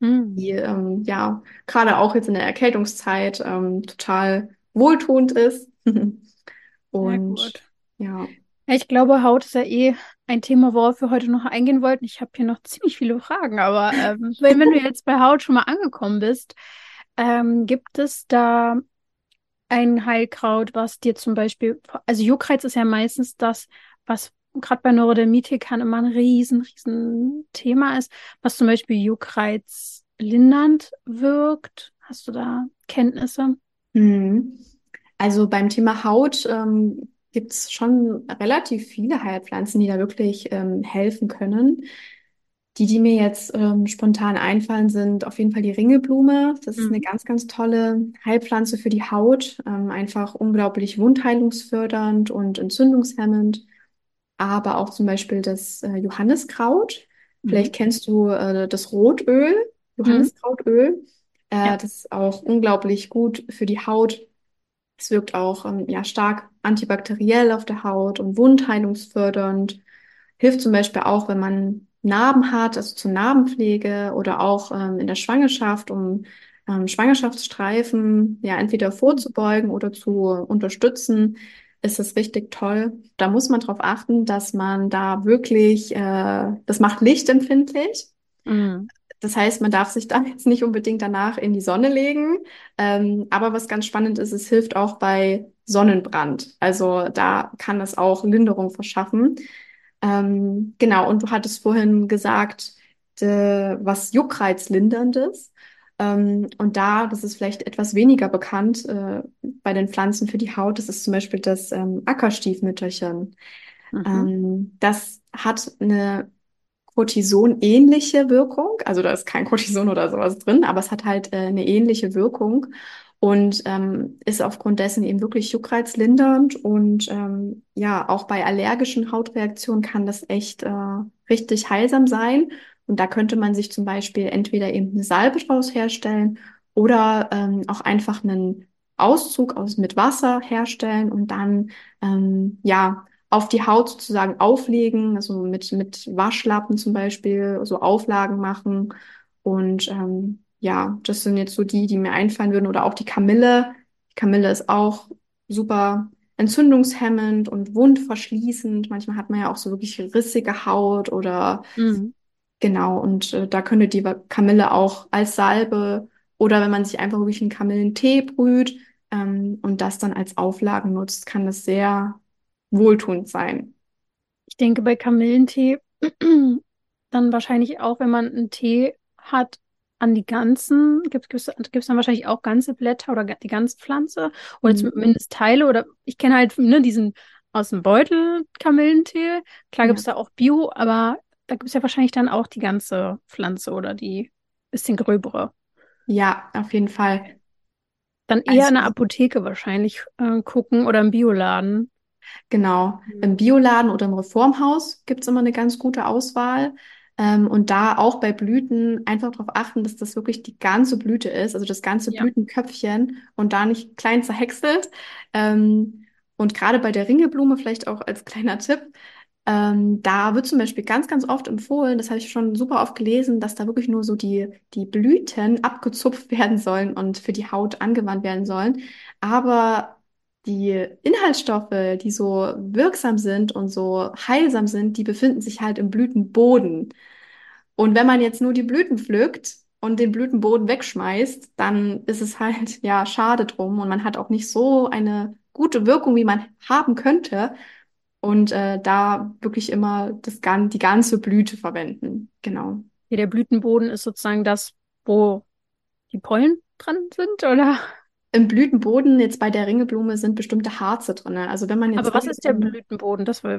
mhm. die ähm, ja gerade auch jetzt in der Erkältungszeit ähm, total wohltuend ist. Und ja. Ich glaube, Haut ist ja eh ein Thema, worauf wir heute noch eingehen wollten. Ich habe hier noch ziemlich viele Fragen, aber ähm, wenn, wenn, du jetzt bei Haut schon mal angekommen bist, ähm, gibt es da ein Heilkraut, was dir zum Beispiel, also Juckreiz ist ja meistens das, was gerade bei Neurodermitikern immer ein riesen, riesen Thema ist, was zum Beispiel Juckreiz lindernd wirkt. Hast du da Kenntnisse? Mhm. Also beim Thema Haut ähm, gibt es schon relativ viele Heilpflanzen, die da wirklich ähm, helfen können. Die, die mir jetzt ähm, spontan einfallen, sind auf jeden Fall die Ringelblume. Das ist eine mhm. ganz, ganz tolle Heilpflanze für die Haut. Ähm, einfach unglaublich wundheilungsfördernd und entzündungshemmend. Aber auch zum Beispiel das äh, Johanniskraut. Mhm. Vielleicht kennst du äh, das Rotöl, mhm. Johanniskrautöl. Äh, ja. Das ist auch unglaublich gut für die Haut. Es wirkt auch ähm, ja, stark antibakteriell auf der Haut und wundheilungsfördernd. Hilft zum Beispiel auch, wenn man Narben hat, also zur Narbenpflege oder auch ähm, in der Schwangerschaft, um ähm, Schwangerschaftsstreifen ja entweder vorzubeugen oder zu unterstützen, ist es richtig toll. Da muss man darauf achten, dass man da wirklich, äh, das macht lichtempfindlich. Mhm. Das heißt, man darf sich da jetzt nicht unbedingt danach in die Sonne legen. Ähm, aber was ganz spannend ist, es hilft auch bei Sonnenbrand. Also da kann es auch Linderung verschaffen. Ähm, genau, und du hattest vorhin gesagt, de, was Juckreizlinderndes. Ähm, und da, das ist vielleicht etwas weniger bekannt äh, bei den Pflanzen für die Haut, das ist zum Beispiel das ähm, Ackerstiefmütterchen. Mhm. Ähm, das hat eine Cortison-ähnliche Wirkung. Also da ist kein Cortison oder sowas drin, aber es hat halt äh, eine ähnliche Wirkung. Und ähm, ist aufgrund dessen eben wirklich juckreizlindernd und ähm, ja, auch bei allergischen Hautreaktionen kann das echt äh, richtig heilsam sein. Und da könnte man sich zum Beispiel entweder eben eine Salbe draus herstellen oder ähm, auch einfach einen Auszug aus mit Wasser herstellen und dann ähm, ja auf die Haut sozusagen auflegen, also mit mit Waschlappen zum Beispiel so Auflagen machen und ähm, ja, das sind jetzt so die, die mir einfallen würden. Oder auch die Kamille. Die Kamille ist auch super entzündungshemmend und wundverschließend. Manchmal hat man ja auch so wirklich rissige Haut oder mhm. genau. Und äh, da könnte die Kamille auch als Salbe oder wenn man sich einfach wirklich einen Kamillentee brüht ähm, und das dann als Auflagen nutzt, kann das sehr wohltuend sein. Ich denke bei Kamillentee dann wahrscheinlich auch, wenn man einen Tee hat, an die ganzen, gibt es dann wahrscheinlich auch ganze Blätter oder die ganze Pflanze oder mhm. zumindest Teile oder ich kenne halt ne, diesen aus dem Beutel Kamillentee. Klar ja. gibt es da auch Bio, aber da gibt es ja wahrscheinlich dann auch die ganze Pflanze oder die bisschen gröbere. Ja, auf jeden Fall. Dann eher also, in der Apotheke wahrscheinlich äh, gucken oder im Bioladen. Genau, mhm. im Bioladen oder im Reformhaus gibt es immer eine ganz gute Auswahl. Ähm, und da auch bei Blüten einfach darauf achten, dass das wirklich die ganze Blüte ist, also das ganze ja. Blütenköpfchen und da nicht klein zerhäckselt. Ähm, und gerade bei der Ringelblume vielleicht auch als kleiner Tipp, ähm, da wird zum Beispiel ganz, ganz oft empfohlen, das habe ich schon super oft gelesen, dass da wirklich nur so die, die Blüten abgezupft werden sollen und für die Haut angewandt werden sollen. Aber die Inhaltsstoffe, die so wirksam sind und so heilsam sind, die befinden sich halt im Blütenboden. Und wenn man jetzt nur die Blüten pflückt und den Blütenboden wegschmeißt, dann ist es halt ja schade drum und man hat auch nicht so eine gute Wirkung, wie man haben könnte. Und äh, da wirklich immer das, die ganze Blüte verwenden. Genau. Ja, der Blütenboden ist sozusagen das, wo die Pollen dran sind, oder? Im Blütenboden, jetzt bei der Ringelblume, sind bestimmte Harze drin. Also wenn man jetzt. Aber was ist der Blütenboden? Das war.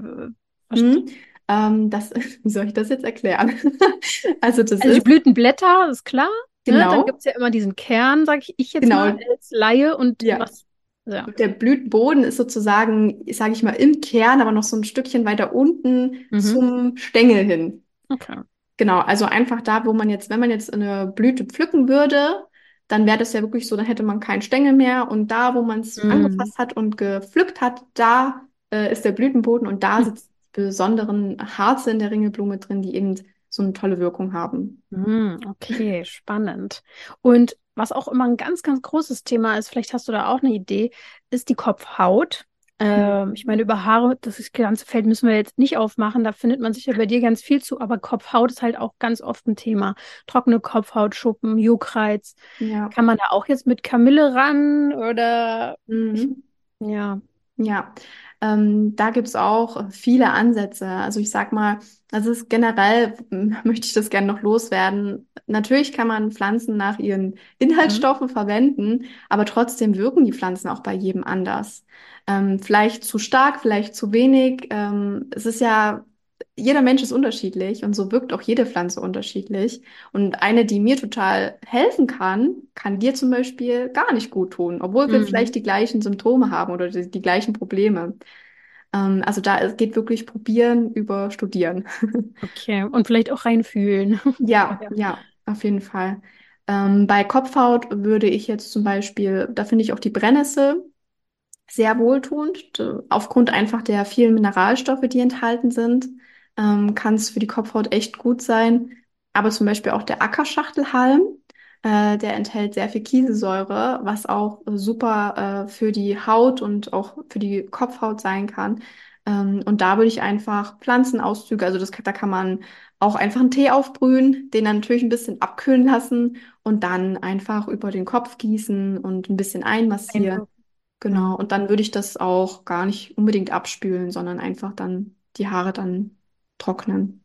Hm, ähm, das, wie soll ich das jetzt erklären? also das also ist. Die Blütenblätter, ist klar. Ne? Genau. Ne? Dann gibt es ja immer diesen Kern, sage ich, ich jetzt genau. mal als Laie und ja. was. Ja. Der Blütenboden ist sozusagen, sage ich mal, im Kern, aber noch so ein Stückchen weiter unten mhm. zum Stängel hin. Okay. Genau, also einfach da, wo man jetzt, wenn man jetzt eine Blüte pflücken würde, dann wäre das ja wirklich so, dann hätte man keinen Stängel mehr und da, wo man es mm. angefasst hat und gepflückt hat, da äh, ist der Blütenboden und da mm. sitzt besonderen Harze in der Ringelblume drin, die eben so eine tolle Wirkung haben. Mm, okay, spannend. Und was auch immer ein ganz, ganz großes Thema ist, vielleicht hast du da auch eine Idee, ist die Kopfhaut. Ähm, ich meine, über Haare, das ganze Feld müssen wir jetzt nicht aufmachen. Da findet man sicher bei dir ganz viel zu. Aber Kopfhaut ist halt auch ganz oft ein Thema. Trockene Kopfhaut, Schuppen, Juckreiz. Ja. Kann man da auch jetzt mit Kamille ran oder? Mhm. Ja. Ja. Ähm, da gibt es auch viele Ansätze. Also ich sag mal, also ist generell möchte ich das gerne noch loswerden. Natürlich kann man Pflanzen nach ihren Inhaltsstoffen mhm. verwenden, aber trotzdem wirken die Pflanzen auch bei jedem anders. Ähm, vielleicht zu stark, vielleicht zu wenig. Ähm, es ist ja, jeder Mensch ist unterschiedlich und so wirkt auch jede Pflanze unterschiedlich. Und eine, die mir total helfen kann, kann dir zum Beispiel gar nicht gut tun, obwohl wir mhm. vielleicht die gleichen Symptome haben oder die, die gleichen Probleme. Ähm, also da geht wirklich probieren über studieren. Okay, und vielleicht auch reinfühlen. Ja, ja, ja auf jeden Fall. Ähm, bei Kopfhaut würde ich jetzt zum Beispiel, da finde ich auch die Brennnessel sehr wohltuend. Aufgrund einfach der vielen Mineralstoffe, die enthalten sind, ähm, kann es für die Kopfhaut echt gut sein. Aber zum Beispiel auch der Ackerschachtelhalm, äh, der enthält sehr viel Kieselsäure, was auch super äh, für die Haut und auch für die Kopfhaut sein kann. Ähm, und da würde ich einfach Pflanzenauszüge, also das, da kann man auch einfach einen Tee aufbrühen, den dann natürlich ein bisschen abkühlen lassen und dann einfach über den Kopf gießen und ein bisschen einmassieren. Genau, und dann würde ich das auch gar nicht unbedingt abspülen, sondern einfach dann die Haare dann trocknen.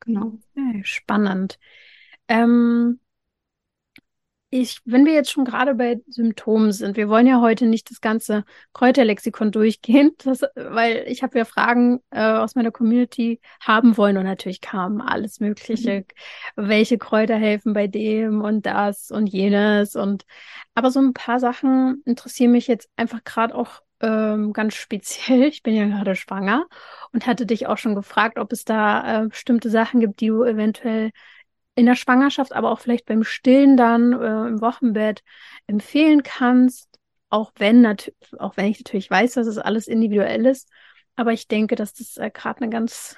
Genau. Okay, spannend. Ähm, ich, wenn wir jetzt schon gerade bei Symptomen sind, wir wollen ja heute nicht das ganze Kräuterlexikon durchgehen, das, weil ich habe ja Fragen äh, aus meiner Community haben wollen und natürlich kamen alles Mögliche, mhm. welche Kräuter helfen bei dem und das und jenes und aber so ein paar Sachen interessieren mich jetzt einfach gerade auch ähm, ganz speziell. Ich bin ja gerade schwanger und hatte dich auch schon gefragt, ob es da äh, bestimmte Sachen gibt, die du eventuell in der Schwangerschaft, aber auch vielleicht beim Stillen dann äh, im Wochenbett empfehlen kannst, auch wenn auch wenn ich natürlich weiß, dass es alles individuell ist, aber ich denke, dass das äh, gerade eine ganz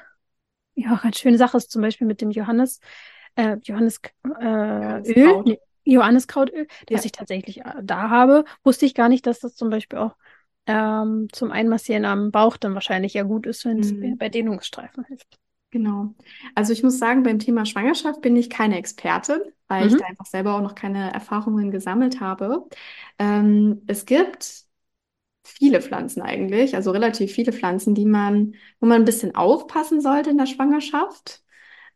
ja ganz schöne Sache ist, zum Beispiel mit dem Johannes äh, Johannes äh, Öl, nee, Johanniskrautöl, das ja. ich tatsächlich äh, da habe, wusste ich gar nicht, dass das zum Beispiel auch ähm, zum Einmassieren am Bauch dann wahrscheinlich ja gut ist, wenn es mhm. bei Dehnungsstreifen hilft. Genau. Also ich muss sagen, beim Thema Schwangerschaft bin ich keine Expertin, weil mhm. ich da einfach selber auch noch keine Erfahrungen gesammelt habe. Ähm, es gibt viele Pflanzen eigentlich, also relativ viele Pflanzen, die man, wo man ein bisschen aufpassen sollte in der Schwangerschaft.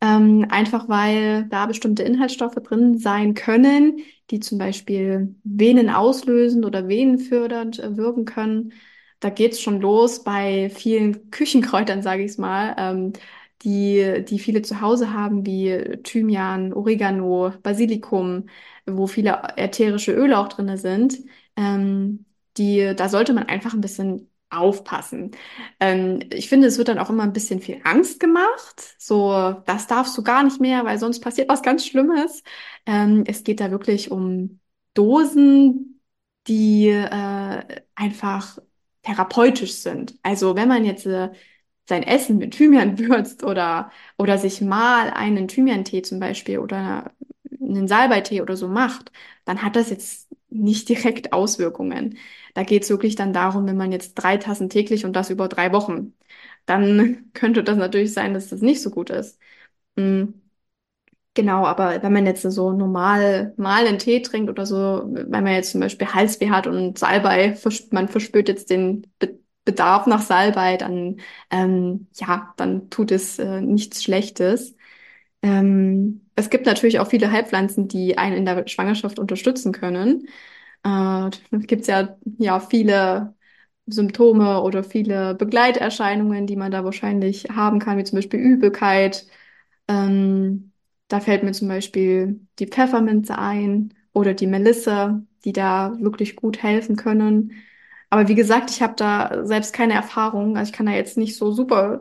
Ähm, einfach weil da bestimmte Inhaltsstoffe drin sein können, die zum Beispiel Venen auslösen oder venenfördernd äh, wirken können. Da geht es schon los bei vielen Küchenkräutern, sage ich es mal. Ähm, die, die viele zu Hause haben, wie Thymian, Oregano, Basilikum, wo viele ätherische Öle auch drin sind, ähm, die, da sollte man einfach ein bisschen aufpassen. Ähm, ich finde, es wird dann auch immer ein bisschen viel Angst gemacht. So, das darfst du gar nicht mehr, weil sonst passiert was ganz Schlimmes. Ähm, es geht da wirklich um Dosen, die äh, einfach therapeutisch sind. Also wenn man jetzt äh, sein Essen mit Thymian würzt oder, oder sich mal einen Thymian-Tee zum Beispiel oder einen Salbeitee oder so macht, dann hat das jetzt nicht direkt Auswirkungen. Da geht es wirklich dann darum, wenn man jetzt drei Tassen täglich und das über drei Wochen, dann könnte das natürlich sein, dass das nicht so gut ist. Mhm. Genau, aber wenn man jetzt so normal mal einen Tee trinkt oder so, wenn man jetzt zum Beispiel Halsweh hat und Salbei, man verspürt jetzt den Bedarf nach Salbei, dann ähm, ja, dann tut es äh, nichts Schlechtes. Ähm, es gibt natürlich auch viele Heilpflanzen, die einen in der Schwangerschaft unterstützen können. Äh, gibt ja, ja viele Symptome oder viele Begleiterscheinungen, die man da wahrscheinlich haben kann, wie zum Beispiel Übelkeit. Ähm, da fällt mir zum Beispiel die Pfefferminze ein oder die Melisse, die da wirklich gut helfen können. Aber wie gesagt, ich habe da selbst keine Erfahrung. Also ich kann da jetzt nicht so super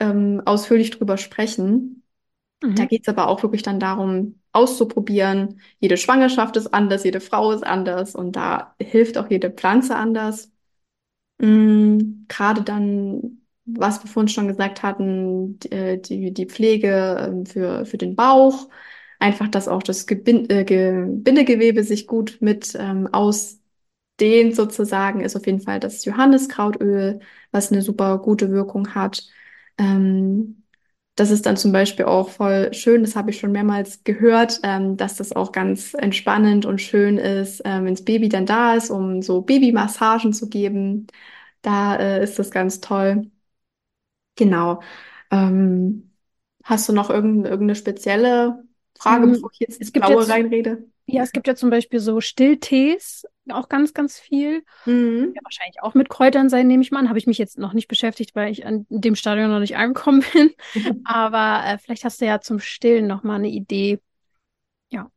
ähm, ausführlich drüber sprechen. Mhm. Da geht es aber auch wirklich dann darum, auszuprobieren. Jede Schwangerschaft ist anders, jede Frau ist anders und da hilft auch jede Pflanze anders. Mhm, Gerade dann, was wir vorhin schon gesagt hatten, die, äh, die, die Pflege ähm, für, für den Bauch. Einfach, dass auch das Gebind äh, Bindegewebe sich gut mit ähm, aus den sozusagen ist auf jeden Fall das Johanniskrautöl, was eine super gute Wirkung hat. Ähm, das ist dann zum Beispiel auch voll schön, das habe ich schon mehrmals gehört, ähm, dass das auch ganz entspannend und schön ist, ähm, wenn das Baby dann da ist, um so Babymassagen zu geben. Da äh, ist das ganz toll. Genau. Ähm, hast du noch irgendeine, irgendeine spezielle Frage, hm, bevor ich jetzt ins Blaue jetzt, reinrede? Ja, es gibt ja zum Beispiel so Stilltees, auch ganz, ganz viel. Mhm. Ja, wahrscheinlich auch mit Kräutern sein, nehme ich mal an. Habe ich mich jetzt noch nicht beschäftigt, weil ich an dem Stadion noch nicht angekommen bin. Mhm. Aber äh, vielleicht hast du ja zum Stillen noch mal eine Idee. Ja.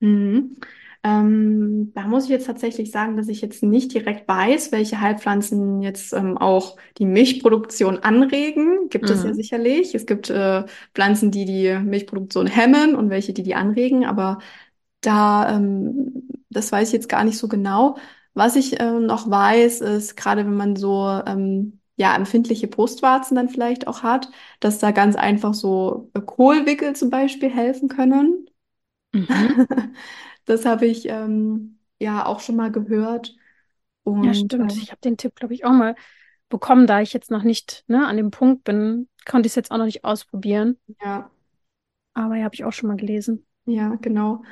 Mhm. Ähm, da muss ich jetzt tatsächlich sagen, dass ich jetzt nicht direkt weiß, welche Heilpflanzen jetzt ähm, auch die Milchproduktion anregen. Gibt es ja mhm. sicherlich. Es gibt äh, Pflanzen, die die Milchproduktion hemmen und welche, die die anregen. Aber da, ähm, das weiß ich jetzt gar nicht so genau. Was ich äh, noch weiß, ist, gerade wenn man so ähm, ja, empfindliche Brustwarzen dann vielleicht auch hat, dass da ganz einfach so äh, Kohlwickel zum Beispiel helfen können. Mhm. Das habe ich ähm, ja auch schon mal gehört. Und, ja, stimmt. Äh, ich habe den Tipp, glaube ich, auch mal bekommen, da ich jetzt noch nicht ne, an dem Punkt bin, konnte ich es jetzt auch noch nicht ausprobieren. Ja. Aber ja, habe ich auch schon mal gelesen. Ja, genau.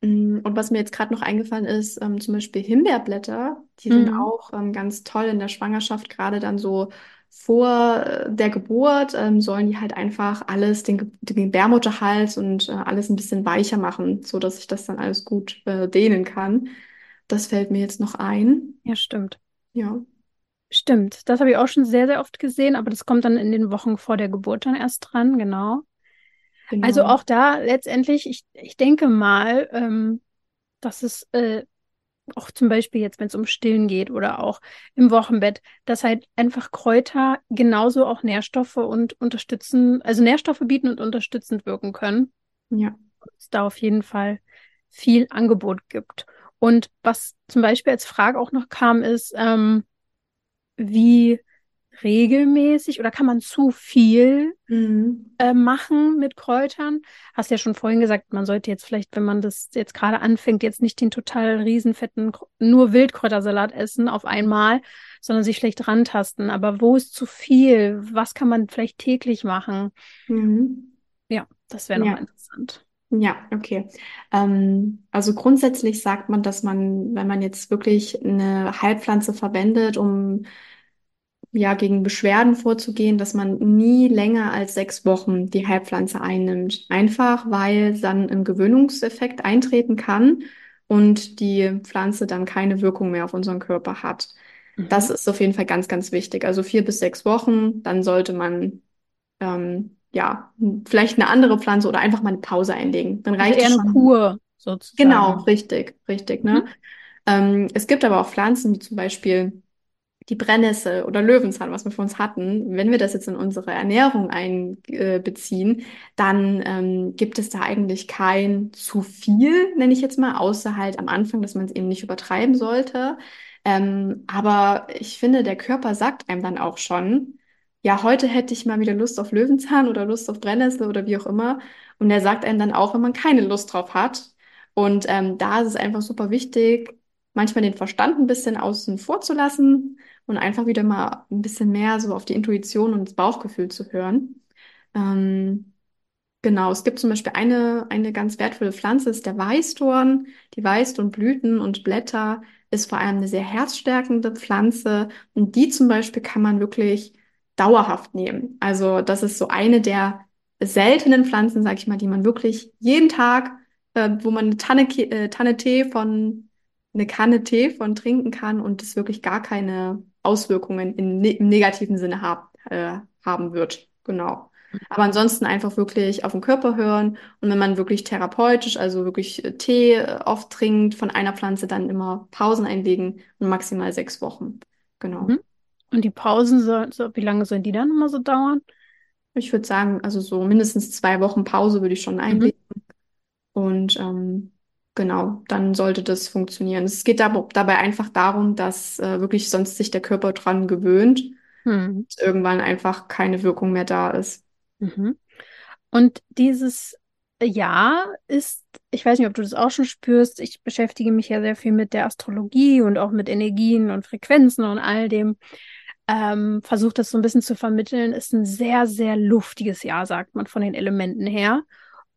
Mm, und was mir jetzt gerade noch eingefallen ist, ähm, zum Beispiel Himbeerblätter, die mhm. sind auch ähm, ganz toll in der Schwangerschaft, gerade dann so vor äh, der Geburt ähm, sollen die halt einfach alles, den, den Gebärmutterhals und äh, alles ein bisschen weicher machen, so dass ich das dann alles gut äh, dehnen kann. Das fällt mir jetzt noch ein. Ja, stimmt. Ja. Stimmt. Das habe ich auch schon sehr, sehr oft gesehen, aber das kommt dann in den Wochen vor der Geburt dann erst dran, genau. Genau. Also auch da letztendlich, ich, ich denke mal, ähm, dass es äh, auch zum Beispiel jetzt, wenn es um Stillen geht oder auch im Wochenbett, dass halt einfach Kräuter genauso auch Nährstoffe und unterstützen, also Nährstoffe bieten und unterstützend wirken können. Ja. Es da auf jeden Fall viel Angebot gibt. Und was zum Beispiel als Frage auch noch kam, ist, ähm, wie regelmäßig oder kann man zu viel Mhm. äh, machen mit Kräutern? Hast ja schon vorhin gesagt, man sollte jetzt vielleicht, wenn man das jetzt gerade anfängt, jetzt nicht den total riesenfetten, nur Wildkräutersalat essen auf einmal, sondern sich vielleicht rantasten. Aber wo ist zu viel? Was kann man vielleicht täglich machen? Mhm. Ja, das wäre Ja. nochmal interessant. Ja, okay. Ähm, also grundsätzlich sagt man, dass man, wenn man jetzt wirklich eine Heilpflanze verwendet, um ja gegen Beschwerden vorzugehen, dass man nie länger als sechs Wochen die Heilpflanze einnimmt. Einfach weil dann ein Gewöhnungseffekt eintreten kann und die Pflanze dann keine Wirkung mehr auf unseren Körper hat. Das Mhm. ist auf jeden Fall ganz, ganz wichtig. Also vier bis sechs Wochen, dann sollte man ähm, ja vielleicht eine andere Pflanze oder einfach mal eine Pause einlegen. Dann Also reicht eher es eine schon. Kur sozusagen. Genau, richtig, richtig, ne? Mhm. Ähm, es gibt aber auch Pflanzen, wie zum Beispiel die Brennnessel oder Löwenzahn, was wir für uns hatten. Wenn wir das jetzt in unsere Ernährung einbeziehen, dann ähm, gibt es da eigentlich kein zu viel, nenne ich jetzt mal, außer halt am Anfang, dass man es eben nicht übertreiben sollte. Ähm, aber ich finde, der Körper sagt einem dann auch schon, ja, heute hätte ich mal wieder Lust auf Löwenzahn oder Lust auf Brennnessel oder wie auch immer. Und er sagt einem dann auch, wenn man keine Lust drauf hat. Und ähm, da ist es einfach super wichtig, manchmal den Verstand ein bisschen außen vor zu lassen und einfach wieder mal ein bisschen mehr so auf die Intuition und das Bauchgefühl zu hören. Ähm, genau, es gibt zum Beispiel eine, eine ganz wertvolle Pflanze, ist der Weißdorn. Die Weißdornblüten und Blätter ist vor allem eine sehr herzstärkende Pflanze und die zum Beispiel kann man wirklich dauerhaft nehmen. Also das ist so eine der seltenen Pflanzen, sag ich mal, die man wirklich jeden Tag, äh, wo man eine Tanne, äh, Tanne Tee von eine Kanne Tee von trinken kann und es wirklich gar keine Auswirkungen in, ne im negativen Sinne hab, äh, haben wird. Genau. Aber ansonsten einfach wirklich auf den Körper hören und wenn man wirklich therapeutisch, also wirklich äh, Tee äh, oft trinkt von einer Pflanze, dann immer Pausen einlegen und maximal sechs Wochen. Genau. Mhm. Und die Pausen, so, so, wie lange sollen die dann immer so dauern? Ich würde sagen, also so mindestens zwei Wochen Pause würde ich schon Mhm. einlegen. Und ähm, genau, dann sollte das funktionieren. Es geht dab dabei einfach darum, dass äh, wirklich sonst sich der Körper dran gewöhnt, Hm. dass irgendwann einfach keine Wirkung mehr da ist. Mhm. Und dieses Jahr ist, ich weiß nicht, ob du das auch schon spürst, ich beschäftige mich ja sehr viel mit der Astrologie und auch mit Energien und Frequenzen und all dem. Ähm, versuche das so ein bisschen zu vermitteln, ist ein sehr, sehr luftiges Jahr, sagt man von den Elementen her.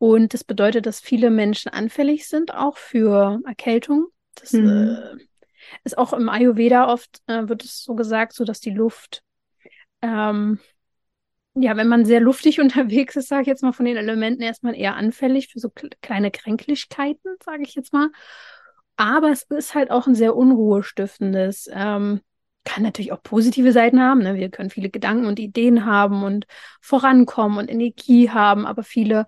Und das bedeutet, dass viele Menschen anfällig sind, auch für Erkältung. Das Mhm. äh, ist auch im Ayurveda oft, äh, wird es so gesagt, so dass die Luft ähm, ja, wenn man sehr luftig unterwegs ist, sage ich jetzt mal von den Elementen, erstmal eher anfällig für so kle- kleine Kränklichkeiten, sage ich jetzt mal. Aber es ist halt auch ein sehr unruhestiftendes. Ähm, kann natürlich auch positive Seiten haben. Ne? Wir können viele Gedanken und Ideen haben und vorankommen und Energie haben, aber viele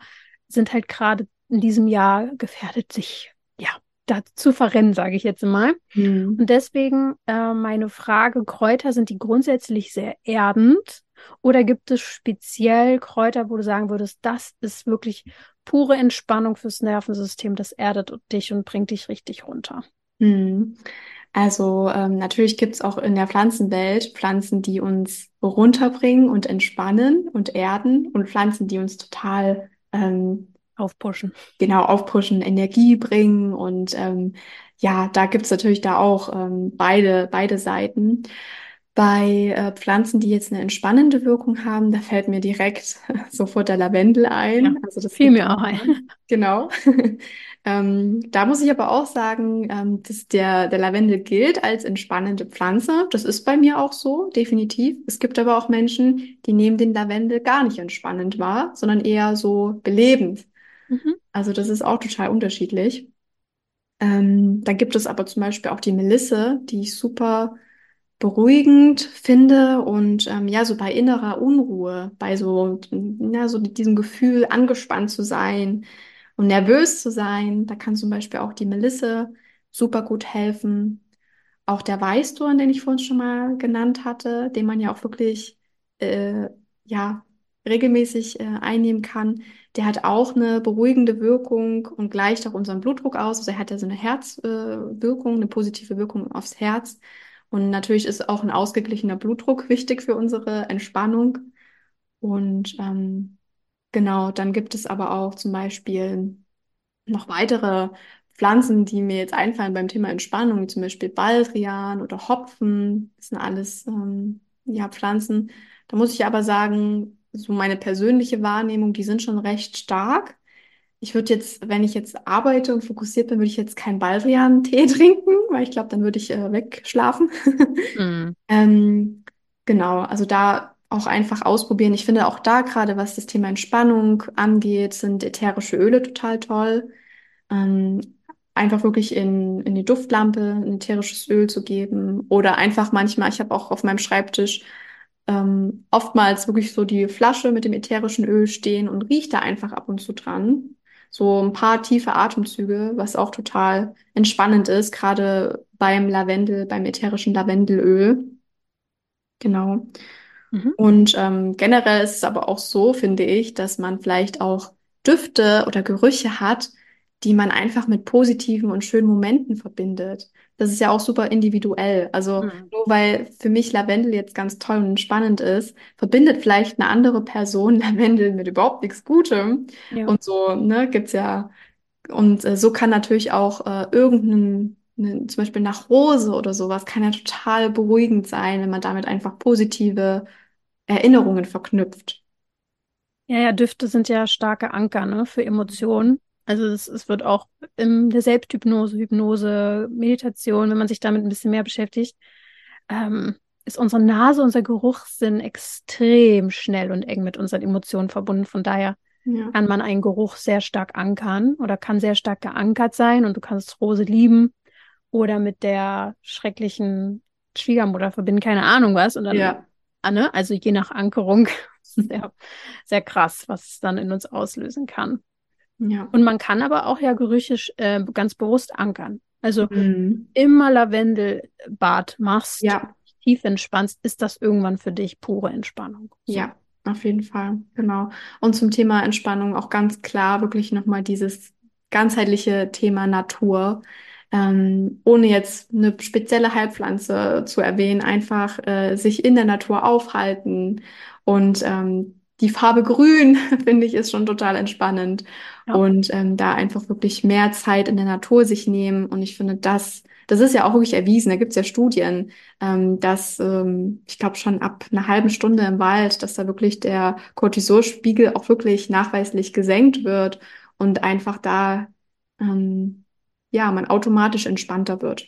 sind halt gerade in diesem Jahr gefährdet, sich ja da zu verrennen, sage ich jetzt mal. Mhm. Und deswegen äh, meine Frage, Kräuter, sind die grundsätzlich sehr erdend? Oder gibt es speziell Kräuter, wo du sagen würdest, das ist wirklich pure Entspannung fürs Nervensystem, das erdet dich und bringt dich richtig runter? Mhm. Also ähm, natürlich gibt es auch in der Pflanzenwelt Pflanzen, die uns runterbringen und entspannen und erden und Pflanzen, die uns total ähm, Aufpushen. genau aufpushen, Energie bringen und ähm, ja, da gibt's natürlich da auch ähm, beide, beide Seiten. Bei äh, Pflanzen, die jetzt eine entspannende Wirkung haben, da fällt mir direkt sofort der Lavendel ein. Ja, Also das fiel gibt mir auch ein. Genau. Ähm, da muss ich aber auch sagen, ähm, dass der, der Lavendel gilt als entspannende Pflanze. Das ist bei mir auch so, definitiv. Es gibt aber auch Menschen, die nehmen den Lavendel gar nicht entspannend wahr, sondern eher so belebend. Mhm. Also das ist auch total unterschiedlich. Ähm, dann gibt es aber zum Beispiel auch die Melisse, die ich super beruhigend finde und ähm, ja, so bei innerer Unruhe, bei so, ja, so diesem Gefühl, angespannt zu sein und nervös zu sein, da kann zum Beispiel auch die Melisse super gut helfen. Auch der Weißdorn, den ich vorhin schon mal genannt hatte, den man ja auch wirklich äh, ja, regelmäßig äh, einnehmen kann, der hat auch eine beruhigende Wirkung und gleicht auch unseren Blutdruck aus. Also er hat ja so eine Herzwirkung, äh, eine positive Wirkung aufs Herz. Und natürlich ist auch ein ausgeglichener Blutdruck wichtig für unsere Entspannung. Und ähm, genau, dann gibt es aber auch zum Beispiel noch weitere Pflanzen, die mir jetzt einfallen beim Thema Entspannung, wie zum Beispiel Baldrian oder Hopfen. Das sind alles ähm, ja, Pflanzen. Da muss ich aber sagen, so meine persönliche Wahrnehmung, die sind schon recht stark. Ich würde jetzt, wenn ich jetzt arbeite und fokussiert bin, würde ich jetzt keinen Baldrian-Tee trinken, weil ich glaube, dann würde ich äh, wegschlafen. mm. ähm, genau, also da auch einfach ausprobieren. Ich finde auch da gerade, was das Thema Entspannung angeht, sind ätherische Öle total toll. Ähm, einfach wirklich in, in die Duftlampe ein ätherisches Öl zu geben oder einfach manchmal, ich habe auch auf meinem Schreibtisch ähm, oftmals wirklich so die Flasche mit dem ätherischen Öl stehen und riecht da einfach ab und zu dran. So ein paar tiefe Atemzüge, was auch total entspannend ist, gerade beim Lavendel, beim ätherischen Lavendelöl. Genau. Mhm. Und ähm, generell ist es aber auch so, finde ich, dass man vielleicht auch Düfte oder Gerüche hat, die man einfach mit positiven und schönen Momenten verbindet. Das ist ja auch super individuell. Also mhm. nur weil für mich Lavendel jetzt ganz toll und spannend ist, verbindet vielleicht eine andere Person Lavendel mit überhaupt nichts Gutem. Ja. Und so, ne, gibt's ja. Und äh, so kann natürlich auch äh, irgendein, ne, zum Beispiel nach Rose oder sowas, kann ja total beruhigend sein, wenn man damit einfach positive Erinnerungen verknüpft. Ja, ja, Düfte sind ja starke Anker, ne, für Emotionen. Also es, es wird auch in der Selbsthypnose, Hypnose, Meditation, wenn man sich damit ein bisschen mehr beschäftigt, ähm, ist unsere Nase, unser Geruchssinn extrem schnell und eng mit unseren Emotionen verbunden. Von daher ja. kann man einen Geruch sehr stark ankern oder kann sehr stark geankert sein und du kannst Rose lieben oder mit der schrecklichen Schwiegermutter verbinden, keine Ahnung was. Und dann, ja. Ah, ne? also je nach Ankerung, sehr, sehr krass, was es dann in uns auslösen kann. Ja. Und man kann aber auch ja Gerüche äh, ganz bewusst ankern. Also mhm. immer Lavendelbad machst, ja. tief entspannst, ist das irgendwann für dich pure Entspannung. So. Ja, auf jeden Fall, genau. Und zum Thema Entspannung auch ganz klar wirklich nochmal dieses ganzheitliche Thema Natur. Ähm, ohne jetzt eine spezielle Heilpflanze zu erwähnen, einfach äh, sich in der Natur aufhalten und ähm, die Farbe Grün, finde ich, ist schon total entspannend. Ja. Und ähm, da einfach wirklich mehr Zeit in der Natur sich nehmen. Und ich finde, das, das ist ja auch wirklich erwiesen. Da gibt es ja Studien, ähm, dass ähm, ich glaube schon ab einer halben Stunde im Wald, dass da wirklich der Cortisolspiegel auch wirklich nachweislich gesenkt wird und einfach da ähm, ja man automatisch entspannter wird.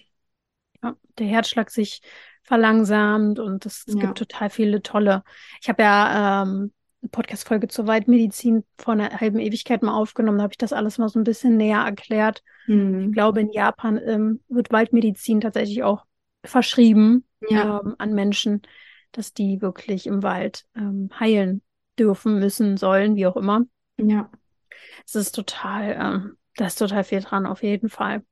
Ja, der Herzschlag sich verlangsamt und es, es ja. gibt total viele tolle. Ich habe ja ähm, Podcast-Folge zur Waldmedizin vor einer halben Ewigkeit mal aufgenommen. Da habe ich das alles mal so ein bisschen näher erklärt. Mhm. Ich glaube, in Japan ähm, wird Waldmedizin tatsächlich auch verschrieben ja. ähm, an Menschen, dass die wirklich im Wald ähm, heilen dürfen, müssen, sollen, wie auch immer. Ja. Es ist total, ähm, da ist total viel dran, auf jeden Fall.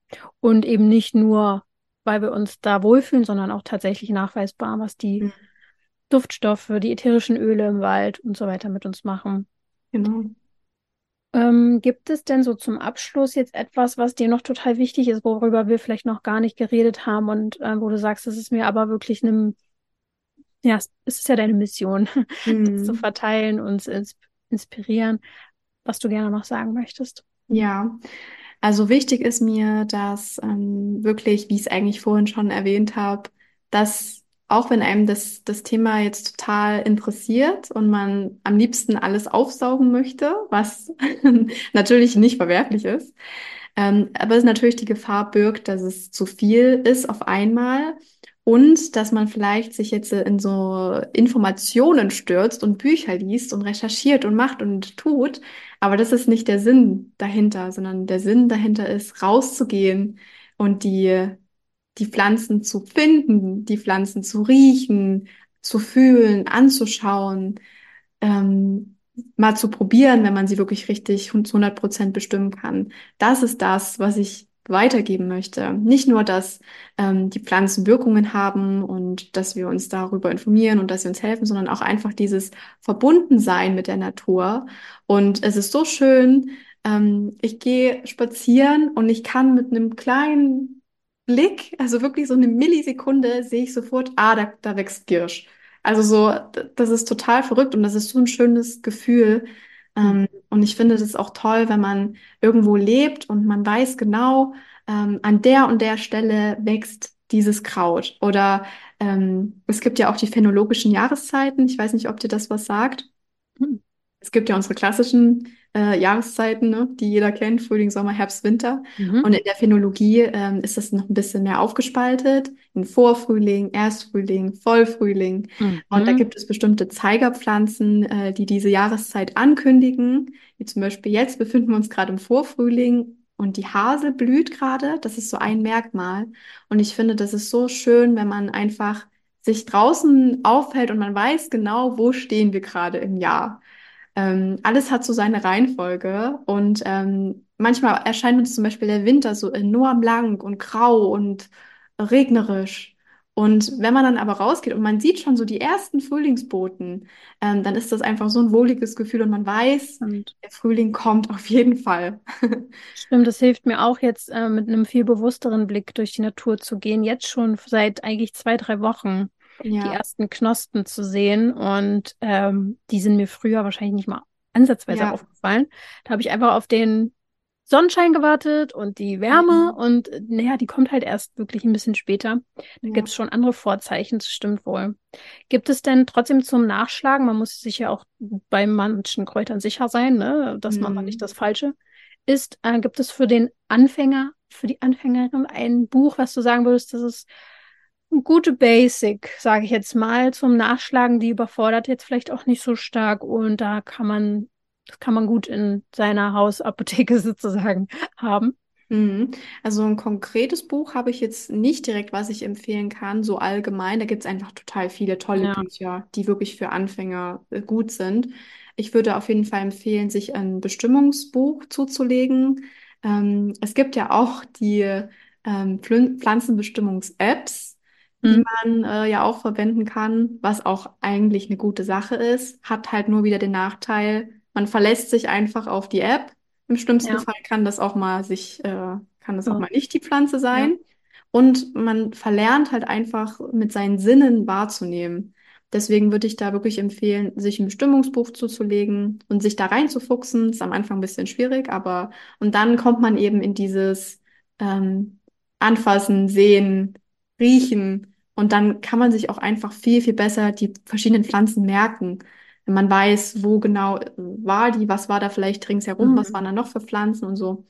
Und eben nicht nur, weil wir uns da wohlfühlen, sondern auch tatsächlich nachweisbar, was die mhm Duftstoffe, die ätherischen Öle im Wald und so weiter mit uns machen. Genau. Ähm, gibt es denn so zum Abschluss jetzt etwas, was dir noch total wichtig ist, worüber wir vielleicht noch gar nicht geredet haben und äh, wo du sagst, das ist mir aber wirklich eine, ja, es ist ja deine Mission, mhm. das zu mhm. verteilen und ins inspirieren, was du gerne noch sagen möchtest? Ja, also wichtig ist mir, dass ähm, wirklich, wie ich es eigentlich vorhin schon erwähnt habe, dass auch wenn einem das, das Thema jetzt total interessiert und man am liebsten alles aufsaugen möchte, was natürlich nicht verwerflich ist, Ähm, aber es natürlich die Gefahr birgt, dass es zu viel ist auf einmal und dass man vielleicht sich jetzt in so Informationen stürzt und Bücher liest und recherchiert und macht und tut. Aber das ist nicht der Sinn dahinter, sondern der Sinn dahinter ist, rauszugehen und die, die Pflanzen zu finden, die Pflanzen zu riechen, zu fühlen, anzuschauen, ähm, mal zu probieren, wenn man sie wirklich richtig zu 100 Prozent bestimmen kann. Das ist das, was ich weitergeben möchte. Nicht nur, dass ähm, die Pflanzen Wirkungen haben und dass wir uns darüber informieren und dass sie uns helfen, sondern auch einfach dieses Verbundensein mit der Natur. Und es ist so schön, ähm, ich gehe spazieren und ich kann mit einem kleinen Blick, also wirklich so eine Millisekunde, sehe ich sofort, ah, da, da wächst Girsch. Also so, das ist total verrückt und das ist so ein schönes Gefühl. Ähm, und ich finde das auch toll, wenn man irgendwo lebt und man weiß genau, ähm, an der und der Stelle wächst dieses Kraut. Oder ähm, es gibt ja auch die phänologischen Jahreszeiten. Ich weiß nicht, ob dir das was sagt. Hm. Es gibt ja unsere klassischen äh, Jahreszeiten, ne, die jeder kennt, Frühling, Sommer, Herbst, Winter. Mhm. Und in der Phänologie ähm, ist das noch ein bisschen mehr aufgespaltet in Vorfrühling, Erstfrühling, Vollfrühling. Mhm. Und da gibt es bestimmte Zeigerpflanzen, äh, die diese Jahreszeit ankündigen. Wie zum Beispiel jetzt befinden wir uns gerade im Vorfrühling und die Hasel blüht gerade. Das ist so ein Merkmal. Und ich finde, das ist so schön, wenn man einfach sich draußen aufhält und man weiß genau, wo stehen wir gerade im Jahr. Ähm, alles hat so seine Reihenfolge und ähm, manchmal erscheint uns zum Beispiel der Winter so enorm lang und grau und regnerisch. Und wenn man dann aber rausgeht und man sieht schon so die ersten Frühlingsboten, ähm, dann ist das einfach so ein wohliges Gefühl und man weiß, Stimmt. der Frühling kommt auf jeden Fall. Stimmt, das hilft mir auch jetzt äh, mit einem viel bewussteren Blick durch die Natur zu gehen. Jetzt schon seit eigentlich zwei, drei Wochen ja. die ersten Knospen zu sehen. Und ähm, die sind mir früher wahrscheinlich nicht mal ansatzweise ja. aufgefallen. Da habe ich einfach auf den Sonnenschein gewartet und die Wärme mhm. und naja, die kommt halt erst wirklich ein bisschen später. Da ja. gibt es schon andere Vorzeichen, das stimmt wohl. Gibt es denn trotzdem zum Nachschlagen, man muss sich ja auch bei manchen Kräutern sicher sein, ne, dass mhm. man mal nicht das Falsche ist, äh, gibt es für den Anfänger, für die Anfängerin ein Buch, was du sagen würdest, das ist gute Basic, sage ich jetzt mal, zum Nachschlagen. Die überfordert jetzt vielleicht auch nicht so stark und da kann man, das kann man gut in seiner Hausapotheke sozusagen haben. Mhm. Also ein konkretes Buch habe ich jetzt nicht direkt, was ich empfehlen kann, so allgemein. Da gibt es einfach total viele tolle ja. Bücher, die wirklich für Anfänger äh, gut sind. Ich würde auf jeden Fall empfehlen, sich ein Bestimmungsbuch zuzulegen. Ähm, es gibt ja auch die ähm, Pflanzenbestimmungs-Apps die mhm. man äh, ja auch verwenden kann, was auch eigentlich eine gute Sache ist, hat halt nur wieder den Nachteil, man verlässt sich einfach auf die App. Im schlimmsten ja. Fall kann das auch mal sich, äh, kann das ja. auch mal nicht die Pflanze sein. Ja. Und man verlernt halt einfach mit seinen Sinnen wahrzunehmen. Deswegen würde ich da wirklich empfehlen, sich ein Bestimmungsbuch zuzulegen und sich da reinzufuchsen. Ist am Anfang ein bisschen schwierig, aber und dann kommt man eben in dieses ähm, Anfassen, Sehen, Riechen und dann kann man sich auch einfach viel, viel besser die verschiedenen Pflanzen merken. Wenn man weiß, wo genau war die, was war da vielleicht ringsherum, mhm. was waren da noch für Pflanzen und so.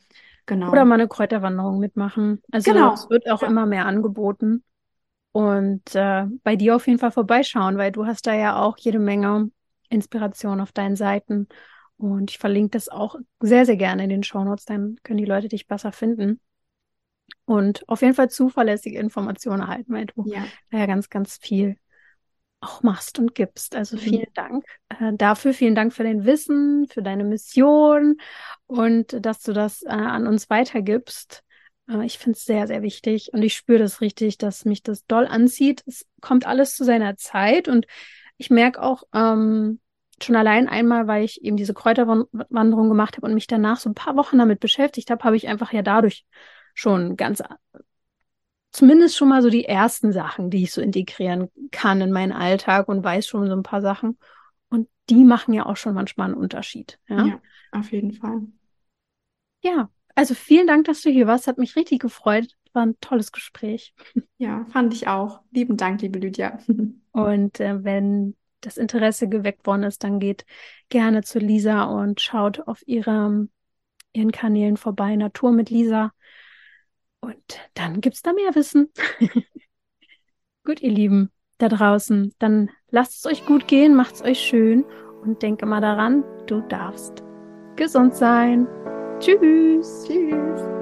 Genau. Oder mal eine Kräuterwanderung mitmachen. Also genau. es wird auch ja. immer mehr angeboten. Und äh, bei dir auf jeden Fall vorbeischauen, weil du hast da ja auch jede Menge Inspiration auf deinen Seiten. Und ich verlinke das auch sehr, sehr gerne in den Shownotes, dann können die Leute dich besser finden und auf jeden Fall zuverlässige Informationen erhalten, weil du ja, ja ganz, ganz viel auch machst und gibst. Also mhm. vielen Dank äh, dafür, vielen Dank für dein Wissen, für deine Mission und dass du das äh, an uns weitergibst. Äh, ich finde es sehr, sehr wichtig und ich spüre das richtig, dass mich das doll anzieht. Es kommt alles zu seiner Zeit und ich merke auch, ähm, schon allein einmal, weil ich eben diese Kräuterwanderung gemacht habe und mich danach so ein paar Wochen damit beschäftigt habe, habe ich einfach ja dadurch schon ganz, zumindest schon mal so die ersten Sachen, die ich so integrieren kann in meinen Alltag und weiß schon so ein paar Sachen. Und die machen ja auch schon manchmal einen Unterschied. Ja, ja auf jeden Fall. Ja, also vielen Dank, dass du hier warst. Hat mich richtig gefreut. War ein tolles Gespräch. Ja, fand ich auch. Lieben Dank, liebe Lydia. Und äh, wenn das Interesse geweckt worden ist, dann geht gerne zu Lisa und schaut auf ihrem ihren Kanälen vorbei, Natur mit Lisa. Und dann gibt's da mehr Wissen. gut, ihr Lieben da draußen, dann lasst es euch gut gehen, macht's euch schön und denke mal daran, du darfst gesund sein. Tschüss. Tschüss.